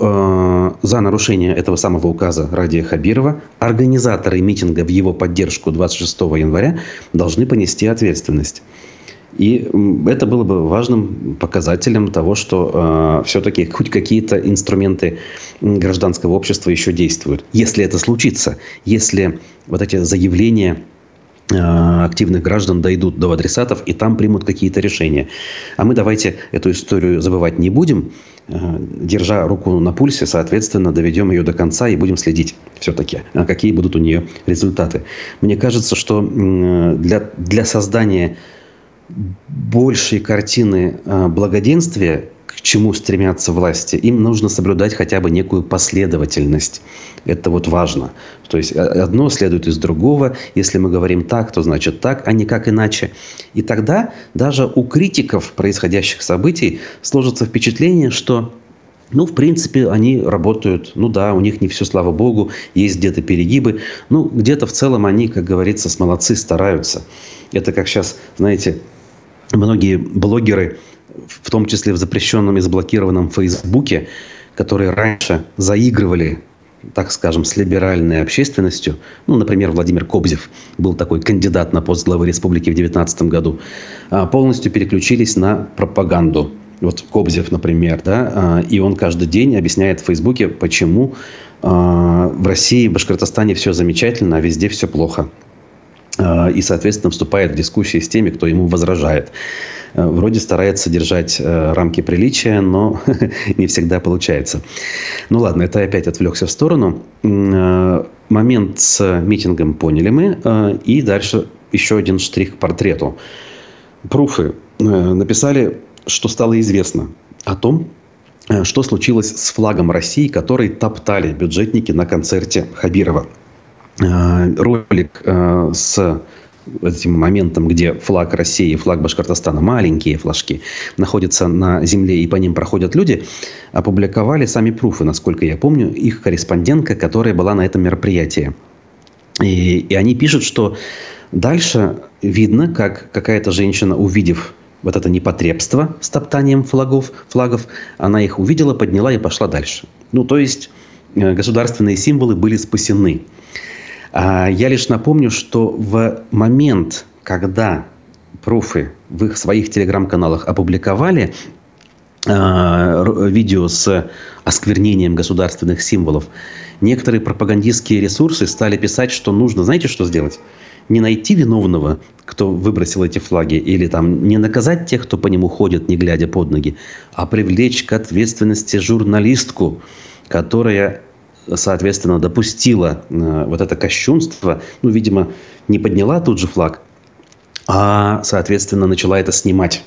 э, за нарушение этого самого указа Радия Хабирова организаторы митинга в его поддержку 26 января должны понести ответственность. И это было бы важным показателем того, что э, все-таки хоть какие-то инструменты гражданского общества еще действуют. Если это случится, если вот эти заявления э, активных граждан дойдут до адресатов и там примут какие-то решения. А мы давайте эту историю забывать не будем, э, держа руку на пульсе, соответственно, доведем ее до конца и будем следить все-таки, а какие будут у нее результаты. Мне кажется, что для, для создания большей картины а, благоденствия, к чему стремятся власти, им нужно соблюдать хотя бы некую последовательность. Это вот важно. То есть а, одно следует из другого. Если мы говорим так, то значит так, а не как иначе. И тогда даже у критиков происходящих событий сложится впечатление, что ну, в принципе, они работают. Ну да, у них не все, слава богу, есть где-то перегибы. Ну, где-то в целом они, как говорится, с молодцы стараются. Это как сейчас, знаете, многие блогеры, в том числе в запрещенном и заблокированном Фейсбуке, которые раньше заигрывали так скажем, с либеральной общественностью, ну, например, Владимир Кобзев был такой кандидат на пост главы республики в 2019 году, а, полностью переключились на пропаганду. Вот Кобзев, например, да, а, и он каждый день объясняет в Фейсбуке, почему а, в России, в Башкортостане все замечательно, а везде все плохо. А, и, соответственно, вступает в дискуссии с теми, кто ему возражает. А, вроде старается держать э, рамки приличия, но (laughs) не всегда получается. Ну ладно, это опять отвлекся в сторону. Момент с митингом поняли мы. И дальше еще один штрих к портрету. Пруфы э, написали, что стало известно о том, э, что случилось с флагом России, который топтали бюджетники на концерте Хабирова. Э, ролик э, с этим моментом, где флаг России и флаг Башкортостана, маленькие флажки, находятся на земле и по ним проходят люди, опубликовали сами пруфы, насколько я помню, их корреспондентка, которая была на этом мероприятии. И, и они пишут, что дальше видно, как какая-то женщина, увидев вот это непотребство с топтанием флагов, флагов, она их увидела, подняла и пошла дальше. Ну, то есть э, государственные символы были спасены. А, я лишь напомню, что в момент, когда пруфы в их своих телеграм-каналах опубликовали а, видео с осквернением государственных символов, некоторые пропагандистские ресурсы стали писать, что нужно, знаете, что сделать? Не найти виновного, кто выбросил эти флаги, или там не наказать тех, кто по нему ходит, не глядя под ноги, а привлечь к ответственности журналистку, которая соответственно, допустила э, вот это кощунство, ну, видимо, не подняла тут же флаг, а, соответственно, начала это снимать.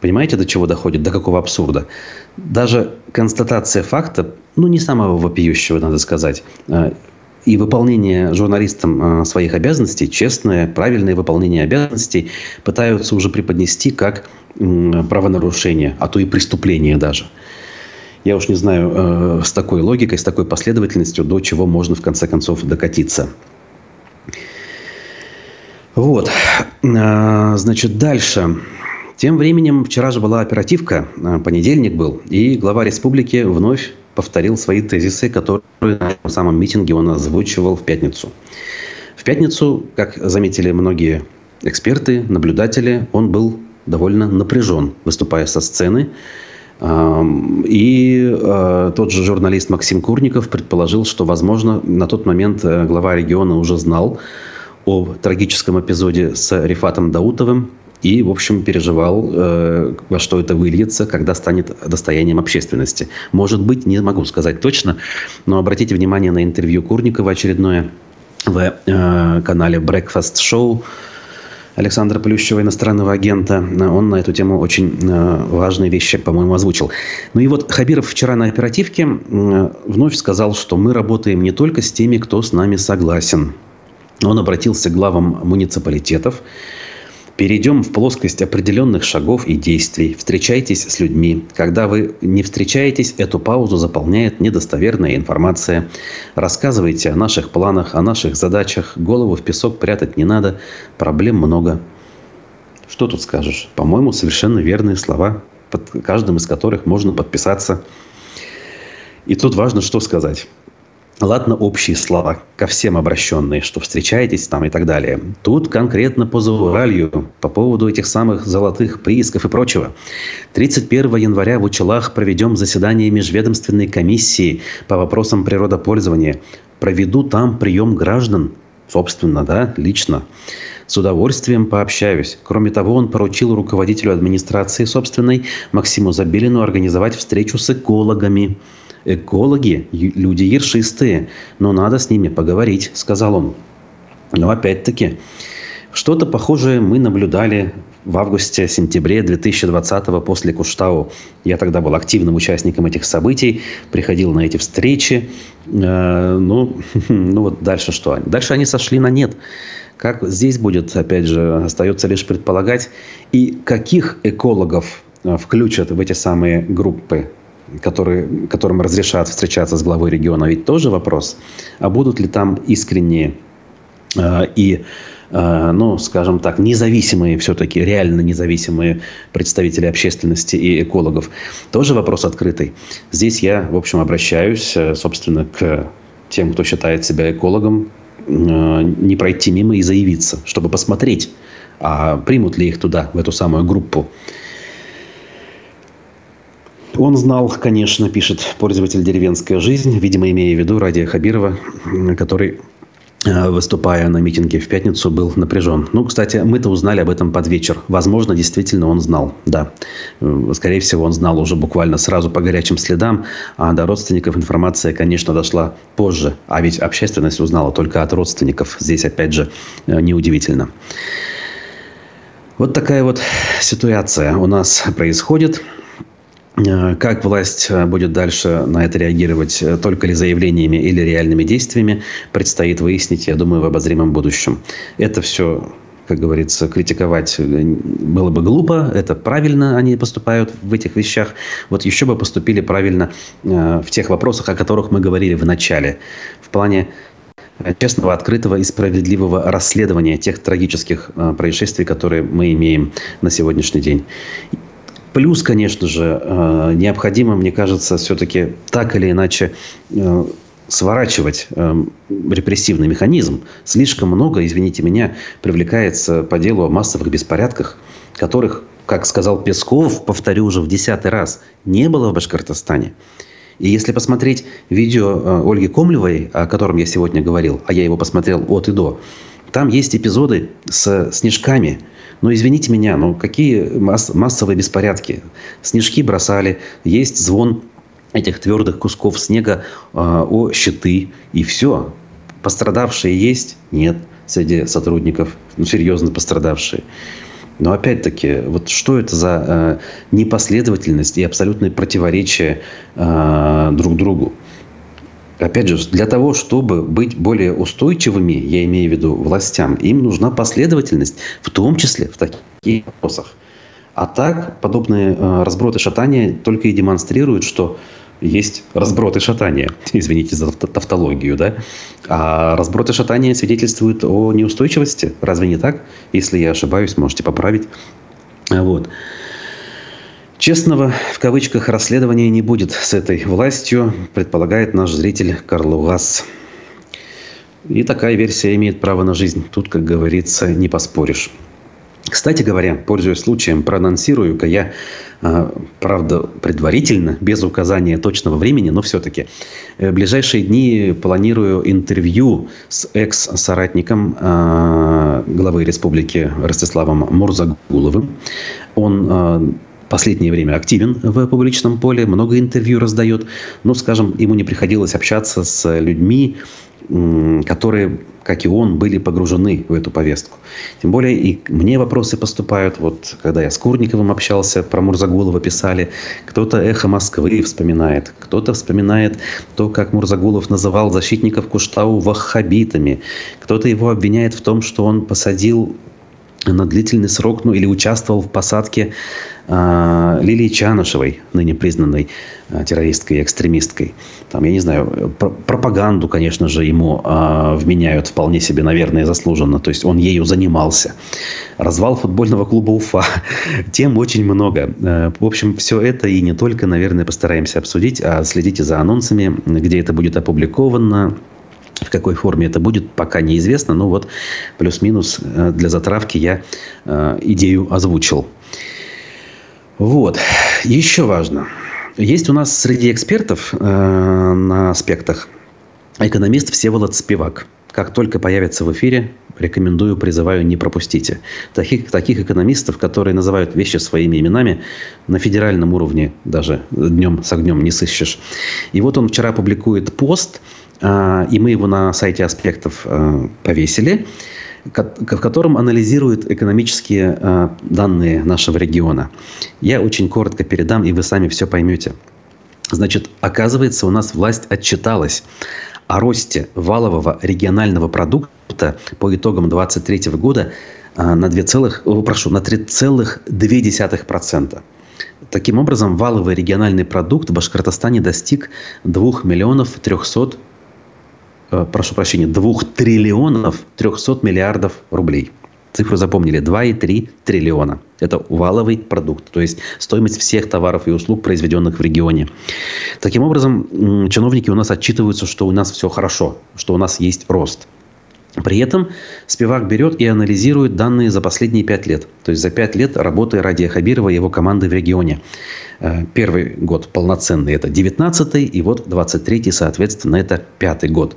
Понимаете, до чего доходит, до какого абсурда? Даже констатация факта, ну, не самого вопиющего, надо сказать, э, и выполнение журналистам э, своих обязанностей, честное, правильное выполнение обязанностей, пытаются уже преподнести как правонарушение, а то и преступление даже. Я уж не знаю, э, с такой логикой, с такой последовательностью, до чего можно в конце концов докатиться. Вот. А, значит, дальше. Тем временем, вчера же была оперативка, э, понедельник был, и глава республики вновь повторил свои тезисы, которые на этом самом митинге он озвучивал в пятницу. В пятницу, как заметили многие эксперты, наблюдатели, он был довольно напряжен, выступая со сцены. И э, тот же журналист Максим Курников предположил, что, возможно, на тот момент э, глава региона уже знал о трагическом эпизоде с Рифатом Даутовым и, в общем, переживал, э, во что это выльется, когда станет достоянием общественности. Может быть, не могу сказать точно, но обратите внимание на интервью Курникова очередное в канале Breakfast Show – Александра Плющева, иностранного агента. Он на эту тему очень э, важные вещи, по-моему, озвучил. Ну и вот Хабиров вчера на оперативке вновь сказал, что мы работаем не только с теми, кто с нами согласен. Он обратился к главам муниципалитетов, Перейдем в плоскость определенных шагов и действий. Встречайтесь с людьми. Когда вы не встречаетесь, эту паузу заполняет недостоверная информация. Рассказывайте о наших планах, о наших задачах. Голову в песок прятать не надо. Проблем много. Что тут скажешь? По-моему, совершенно верные слова, под каждым из которых можно подписаться. И тут важно что сказать. Ладно, общие слова, ко всем обращенные, что встречаетесь там и так далее. Тут конкретно по Зауралью, по поводу этих самых золотых приисков и прочего. 31 января в Учелах проведем заседание межведомственной комиссии по вопросам природопользования. Проведу там прием граждан, собственно, да, лично. С удовольствием пообщаюсь. Кроме того, он поручил руководителю администрации собственной Максиму Забелину организовать встречу с экологами – Экологи – люди ершистые, но надо с ними поговорить, сказал он. Но опять-таки, что-то похожее мы наблюдали в августе-сентябре 2020 после Куштау. Я тогда был активным участником этих событий, приходил на эти встречи. Э, ну, (laughs) ну вот дальше что? Дальше они сошли на нет. Как здесь будет, опять же, остается лишь предполагать. И каких экологов э, включат в эти самые группы которые, которым разрешат встречаться с главой региона, ведь тоже вопрос. А будут ли там искренние э, и э, ну, скажем так, независимые все-таки, реально независимые представители общественности и экологов. Тоже вопрос открытый. Здесь я, в общем, обращаюсь, э, собственно, к тем, кто считает себя экологом, не пройти мимо и заявиться, чтобы посмотреть, а примут ли их туда, в эту самую группу. Он знал, конечно, пишет пользователь «Деревенская жизнь», видимо, имея в виду Радия Хабирова, который э, выступая на митинге в пятницу, был напряжен. Ну, кстати, мы-то узнали об этом под вечер. Возможно, действительно он знал, да. Э, скорее всего, он знал уже буквально сразу по горячим следам, а до родственников информация, конечно, дошла позже. А ведь общественность узнала только от родственников. Здесь, опять же, э, неудивительно. Вот такая вот ситуация у нас происходит. Э, как власть э, будет дальше на это реагировать, э, только ли заявлениями или реальными действиями, предстоит выяснить, я думаю, в обозримом будущем. Это все как говорится, критиковать было бы глупо, это правильно они поступают в этих вещах. Вот еще бы поступили правильно в тех вопросах, о которых мы говорили в начале, в плане честного, открытого и справедливого расследования тех трагических происшествий, которые мы имеем на сегодняшний день. Плюс, конечно же, э, необходимо, мне кажется, все-таки так или иначе э, сворачивать э, репрессивный механизм. Слишком много, извините меня, привлекается по делу о массовых беспорядках, которых, как сказал Песков, повторю уже в десятый раз, не было в Башкортостане. И если посмотреть видео Ольги Комлевой, о котором я сегодня говорил, а я его посмотрел от и до, там есть эпизоды с снежками – но ну, извините меня, ну какие масс- массовые беспорядки? Снежки бросали, есть звон этих твердых кусков снега э, о щиты, и все. Пострадавшие есть? Нет среди сотрудников, ну, серьезно пострадавшие. Но опять-таки, вот что это за э, непоследовательность и абсолютное противоречие э, друг другу? Опять же, для того, чтобы быть более устойчивыми, я имею в виду властям, им нужна последовательность, в том числе в таких вопросах. А так, подобные э, разброты шатания только и демонстрируют, что есть разброты шатания. (laughs) Извините за тавтологию, да? А разброты шатания свидетельствуют о неустойчивости. Разве не так? Если я ошибаюсь, можете поправить. Вот. Честного, в кавычках, расследования не будет с этой властью, предполагает наш зритель Карлугас. И такая версия имеет право на жизнь. Тут, как говорится, не поспоришь. Кстати говоря, пользуясь случаем, проанонсирую-ка я, а, правда, предварительно, без указания точного времени, но все-таки, в ближайшие дни планирую интервью с экс-соратником а, главы республики Ростиславом Мурзагуловым. Он а, последнее время активен в публичном поле, много интервью раздает. Но, скажем, ему не приходилось общаться с людьми, которые, как и он, были погружены в эту повестку. Тем более и мне вопросы поступают. Вот когда я с Курниковым общался, про Мурзагулова писали, кто-то «Эхо Москвы» вспоминает, кто-то вспоминает то, как Мурзагулов называл защитников Куштау ваххабитами, кто-то его обвиняет в том, что он посадил на длительный срок, ну или участвовал в посадке Лилии Чанышевой, ныне признанной э, террористкой и экстремисткой. Там, я не знаю, про- пропаганду, конечно же, ему э, вменяют вполне себе, наверное, заслуженно. То есть он ею занимался. Развал футбольного клуба Уфа. (laughs) Тем очень много. В общем, все это и не только, наверное, постараемся обсудить, а следите за анонсами, где это будет опубликовано, в какой форме это будет, пока неизвестно. Но вот плюс-минус для затравки я идею озвучил. Вот. Еще важно. Есть у нас среди экспертов э, на аспектах экономист Всеволод Спивак. Как только появится в эфире, рекомендую, призываю, не пропустите. Таких, таких экономистов, которые называют вещи своими именами, на федеральном уровне даже днем с огнем не сыщешь. И вот он вчера публикует пост, а, и мы его на сайте аспектов а, повесили, в котором анализирует экономические а, данные нашего региона. Я очень коротко передам, и вы сами все поймете. Значит, оказывается, у нас власть отчиталась о росте валового регионального продукта по итогам 2023 года на 2, прошу, на 3,2%. Таким образом, валовый региональный продукт в Башкортостане достиг 2 миллионов 300 Э, прошу прощения, 2 триллионов 300 миллиардов рублей. Цифру запомнили, 2,3 триллиона. Это валовый продукт, то есть стоимость всех товаров и услуг, произведенных в регионе. Таким образом, чиновники у нас отчитываются, что у нас все хорошо, что у нас есть рост. При этом Спивак берет и анализирует данные за последние пять лет. То есть за пять лет работы Радия Хабирова и его команды в регионе. Э, первый год полноценный – это 19-й, и вот 23-й, соответственно, это пятый год.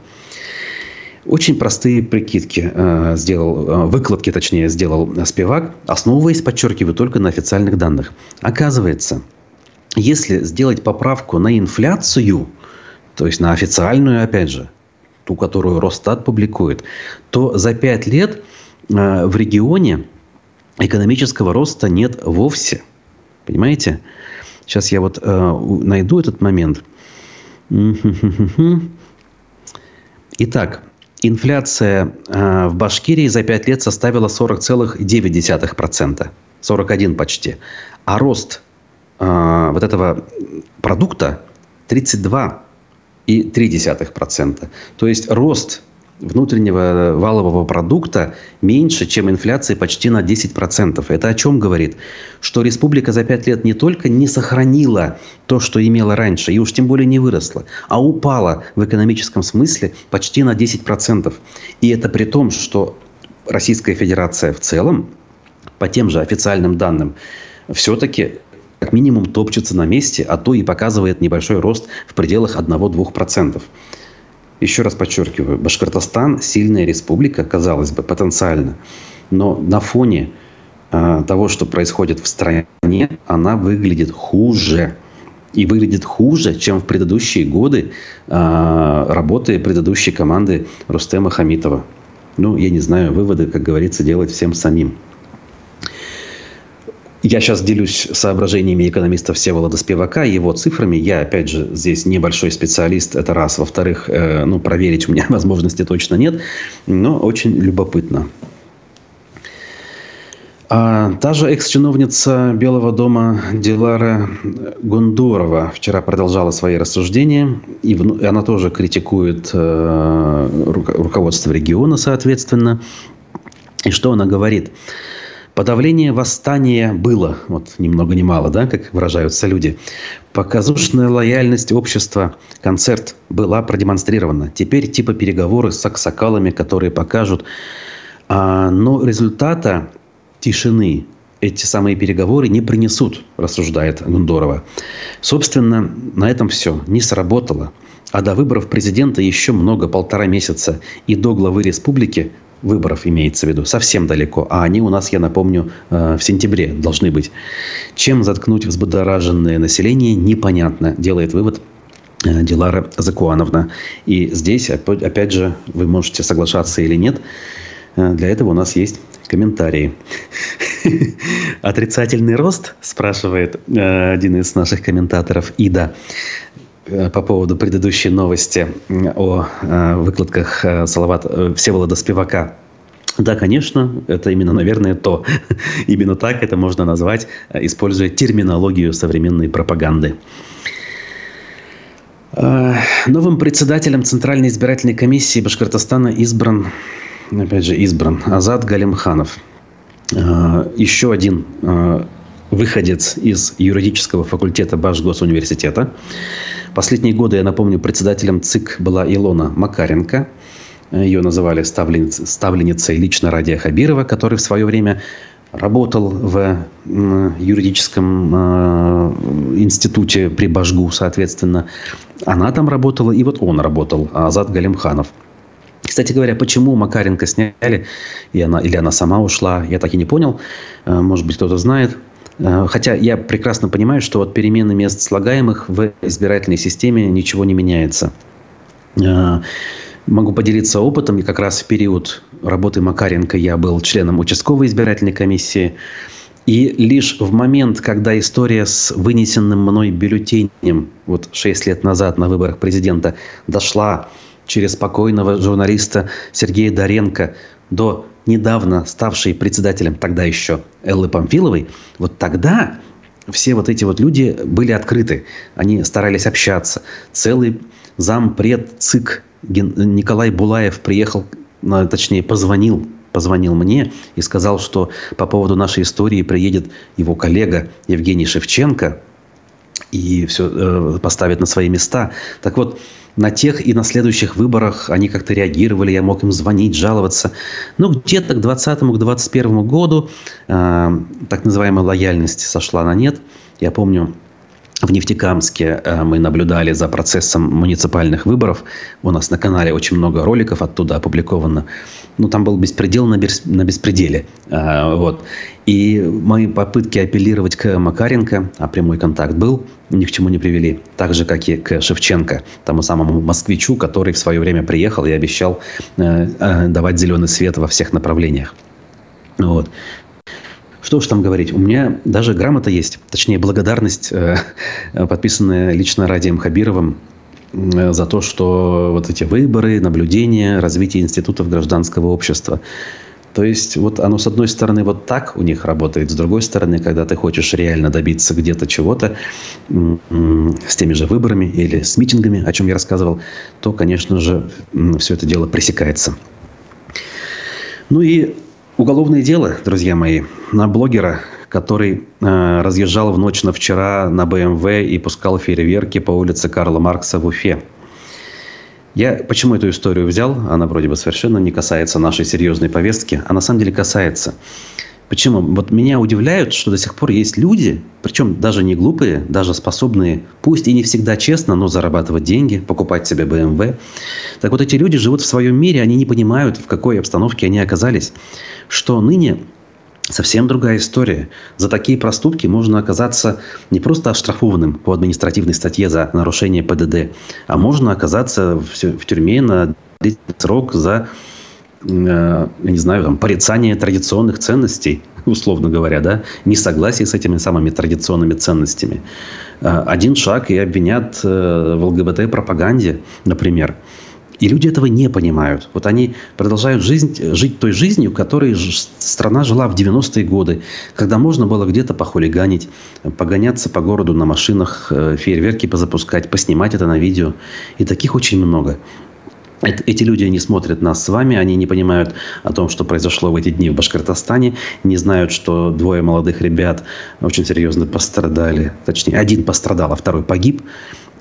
Очень простые прикидки э, сделал, э, выкладки, точнее, сделал Спивак, основываясь, подчеркиваю, только на официальных данных. Оказывается, если сделать поправку на инфляцию, то есть на официальную, опять же, ту, которую Росстат публикует, то за пять лет э, в регионе экономического роста нет вовсе. Понимаете? Сейчас я вот э, найду этот момент. (laughs) Итак, инфляция э, в Башкирии за 5 лет составила 40,9%. 41 почти. А рост вот этого продукта 32,3%. То есть рост внутреннего валового продукта меньше, чем инфляция почти на 10%. Это о чем говорит? Что республика за 5 лет не только не сохранила то, что имела раньше, и уж тем более не выросла, а упала в экономическом смысле почти на 10%. И это при том, что Российская Федерация в целом, по тем же официальным данным, все-таки как минимум топчется на месте, а то и показывает небольшой рост в пределах 1-2%. Еще раз подчеркиваю, Башкортостан – сильная республика, казалось бы, потенциально. Но на фоне э, того, что происходит в стране, она выглядит хуже. И выглядит хуже, чем в предыдущие годы э, работы предыдущей команды Рустема Хамитова. Ну, я не знаю, выводы, как говорится, делать всем самим. Я сейчас делюсь соображениями экономиста Всеволода Спивака, его цифрами. Я, опять же, здесь небольшой специалист, это раз. Во-вторых, э, ну, проверить у меня (laughs) возможности точно нет, но очень любопытно. А та же экс-чиновница Белого дома Дилара Гондорова вчера продолжала свои рассуждения. И она тоже критикует э, руководство региона, соответственно. И что она говорит? Подавление восстания было, вот ни много ни мало, да, как выражаются люди. Показушная лояльность общества, концерт была продемонстрирована. Теперь типа переговоры с аксакалами, которые покажут. А, но результата тишины эти самые переговоры не принесут, рассуждает Гундорова. Собственно, на этом все. Не сработало. А до выборов президента еще много, полтора месяца. И до главы республики выборов имеется в виду, совсем далеко. А они у нас, я напомню, э, в сентябре должны быть. Чем заткнуть взбудораженное население, непонятно, делает вывод э, Дилара Закуановна. И здесь, опять же, вы можете соглашаться или нет. Э, для этого у нас есть комментарии. (laughs) Отрицательный рост, спрашивает один из наших комментаторов Ида. Э, по поводу предыдущей новости о э, выкладках э, Салават Всеволода Спивака. Да, конечно, это именно, наверное, то. (laughs) Именно так это можно назвать, используя терминологию современной пропаганды. Новым председателем Центральной избирательной комиссии Башкортостана избран, опять же, избран Азат Галимханов. Еще один выходец из юридического факультета Башгосуниверситета. Последние годы, я напомню, председателем ЦИК была Илона Макаренко. Ее называли ставленницей, ставленницей лично Радия Хабирова, который в свое время работал в юридическом э, институте при Башгу, соответственно. Она там работала, и вот он работал, Азат Галимханов. Кстати говоря, почему Макаренко сняли, и она, или она сама ушла, я так и не понял. Э, может быть, кто-то знает. Э, хотя я прекрасно понимаю, что от перемены мест слагаемых в избирательной системе ничего не меняется. Э, могу поделиться опытом. И как раз в период работы Макаренко я был членом участковой избирательной комиссии. И лишь в момент, когда история с вынесенным мной бюллетенем вот 6 лет назад на выборах президента дошла через спокойного журналиста Сергея Доренко до недавно ставшей председателем тогда еще Эллы Памфиловой, вот тогда все вот эти вот люди были открыты. Они старались общаться. Целый зампред ЦИК Николай Булаев приехал, точнее, позвонил позвонил мне и сказал, что по поводу нашей истории приедет его коллега Евгений Шевченко и все э, поставит на свои места. Так вот, на тех и на следующих выборах они как-то реагировали, я мог им звонить, жаловаться. Ну, где-то к 2020 к 2021 году э, так называемая лояльность сошла на нет. Я помню, в Нефтекамске э, мы наблюдали за процессом муниципальных выборов. У нас на канале очень много роликов оттуда опубликовано. Ну, там был беспредел на, бес, на беспределе. Э, вот. И мои попытки апеллировать к Макаренко, а прямой контакт был, ни к чему не привели. Так же, как и к Шевченко, тому самому москвичу, который в свое время приехал и обещал э, давать зеленый свет во всех направлениях. Вот. Что уж там говорить, у меня даже грамота есть, точнее благодарность, э, подписанная лично Радием Хабировым э, за то, что вот эти выборы, наблюдения, развитие институтов гражданского общества. То есть вот оно с одной стороны вот так у них работает, с другой стороны, когда ты хочешь реально добиться где-то чего-то с теми же выборами или с митингами, о чем я рассказывал, то, конечно же, все это дело пресекается. Ну и Уголовное дело, друзья мои, на блогера, который э, разъезжал в ночь на вчера на БМВ и пускал фейерверки по улице Карла Маркса в Уфе. Я почему эту историю взял? Она вроде бы совершенно не касается нашей серьезной повестки, а на самом деле касается. Почему? Вот меня удивляют, что до сих пор есть люди, причем даже не глупые, даже способные, пусть и не всегда честно, но зарабатывать деньги, покупать себе BMW. Так вот эти люди живут в своем мире, они не понимают, в какой обстановке они оказались. Что ныне совсем другая история. За такие проступки можно оказаться не просто оштрафованным по административной статье за нарушение ПДД, а можно оказаться в тюрьме на срок за я не знаю, там, порицание традиционных ценностей, (laughs) условно говоря, да, несогласие с этими самыми традиционными ценностями. Э, один шаг и обвинят э, в ЛГБТ-пропаганде, например. И люди этого не понимают. Вот они продолжают жизнь, жить той жизнью, которой страна жила в 90-е годы, когда можно было где-то похулиганить, погоняться по городу на машинах, фейерверки позапускать, поснимать это на видео. И таких очень много. Эти люди не смотрят нас с вами, они не понимают о том, что произошло в эти дни в Башкортостане, не знают, что двое молодых ребят очень серьезно пострадали, точнее, один пострадал, а второй погиб.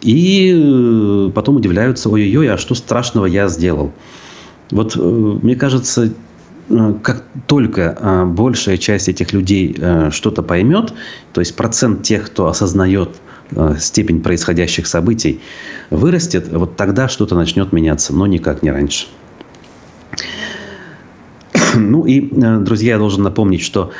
И э, потом удивляются, ой-ой-ой, а что страшного я сделал? Вот э, мне кажется, э, как только большая часть этих людей что-то поймет, то есть процент тех, кто осознает степень происходящих событий вырастет, вот тогда что-то начнет меняться, но никак не раньше. (clears throat) Ну и, э, друзья, я должен напомнить, что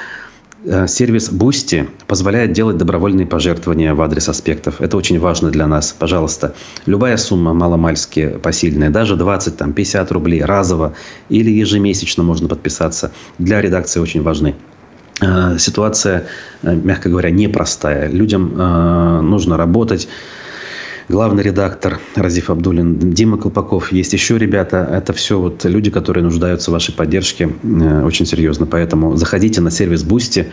э, сервис Boosty позволяет делать добровольные пожертвования в адрес аспектов. Это очень важно для нас. Пожалуйста, любая сумма маломальски посильная, даже 20, там, 50 рублей разово или ежемесячно можно подписаться, для редакции очень важны. Э, ситуация, э, мягко говоря, непростая. Людям э, нужно работать. главный редактор Разиф Абдулин, Дима Колпаков. Есть еще ребята. Это все вот люди, которые нуждаются в вашей поддержке очень серьезно. Поэтому заходите на сервис Boosty,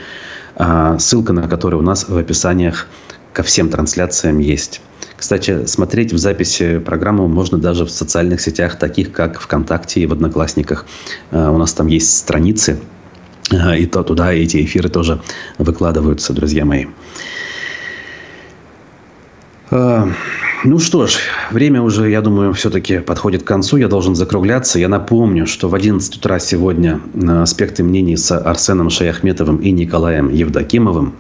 ссылка на который у нас в описаниях ко всем трансляциям есть. Кстати, смотреть в записи программу можно даже в социальных сетях, таких как ВКонтакте и в Одноклассниках. У нас там есть страницы, и то туда эти эфиры тоже выкладываются, друзья мои. Э, ну что ж, время уже, я думаю, все-таки подходит к концу. Я должен закругляться. Я напомню, что в 11 утра сегодня аспекты мнений с Арсеном Шаяхметовым и Николаем Евдокимовым.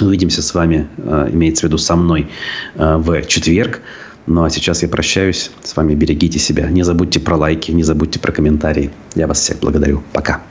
Увидимся с вами, имеется в виду со мной, в четверг. Ну а сейчас я прощаюсь с вами. Берегите себя. Не забудьте про лайки, не забудьте про комментарии. Я вас всех благодарю. Пока.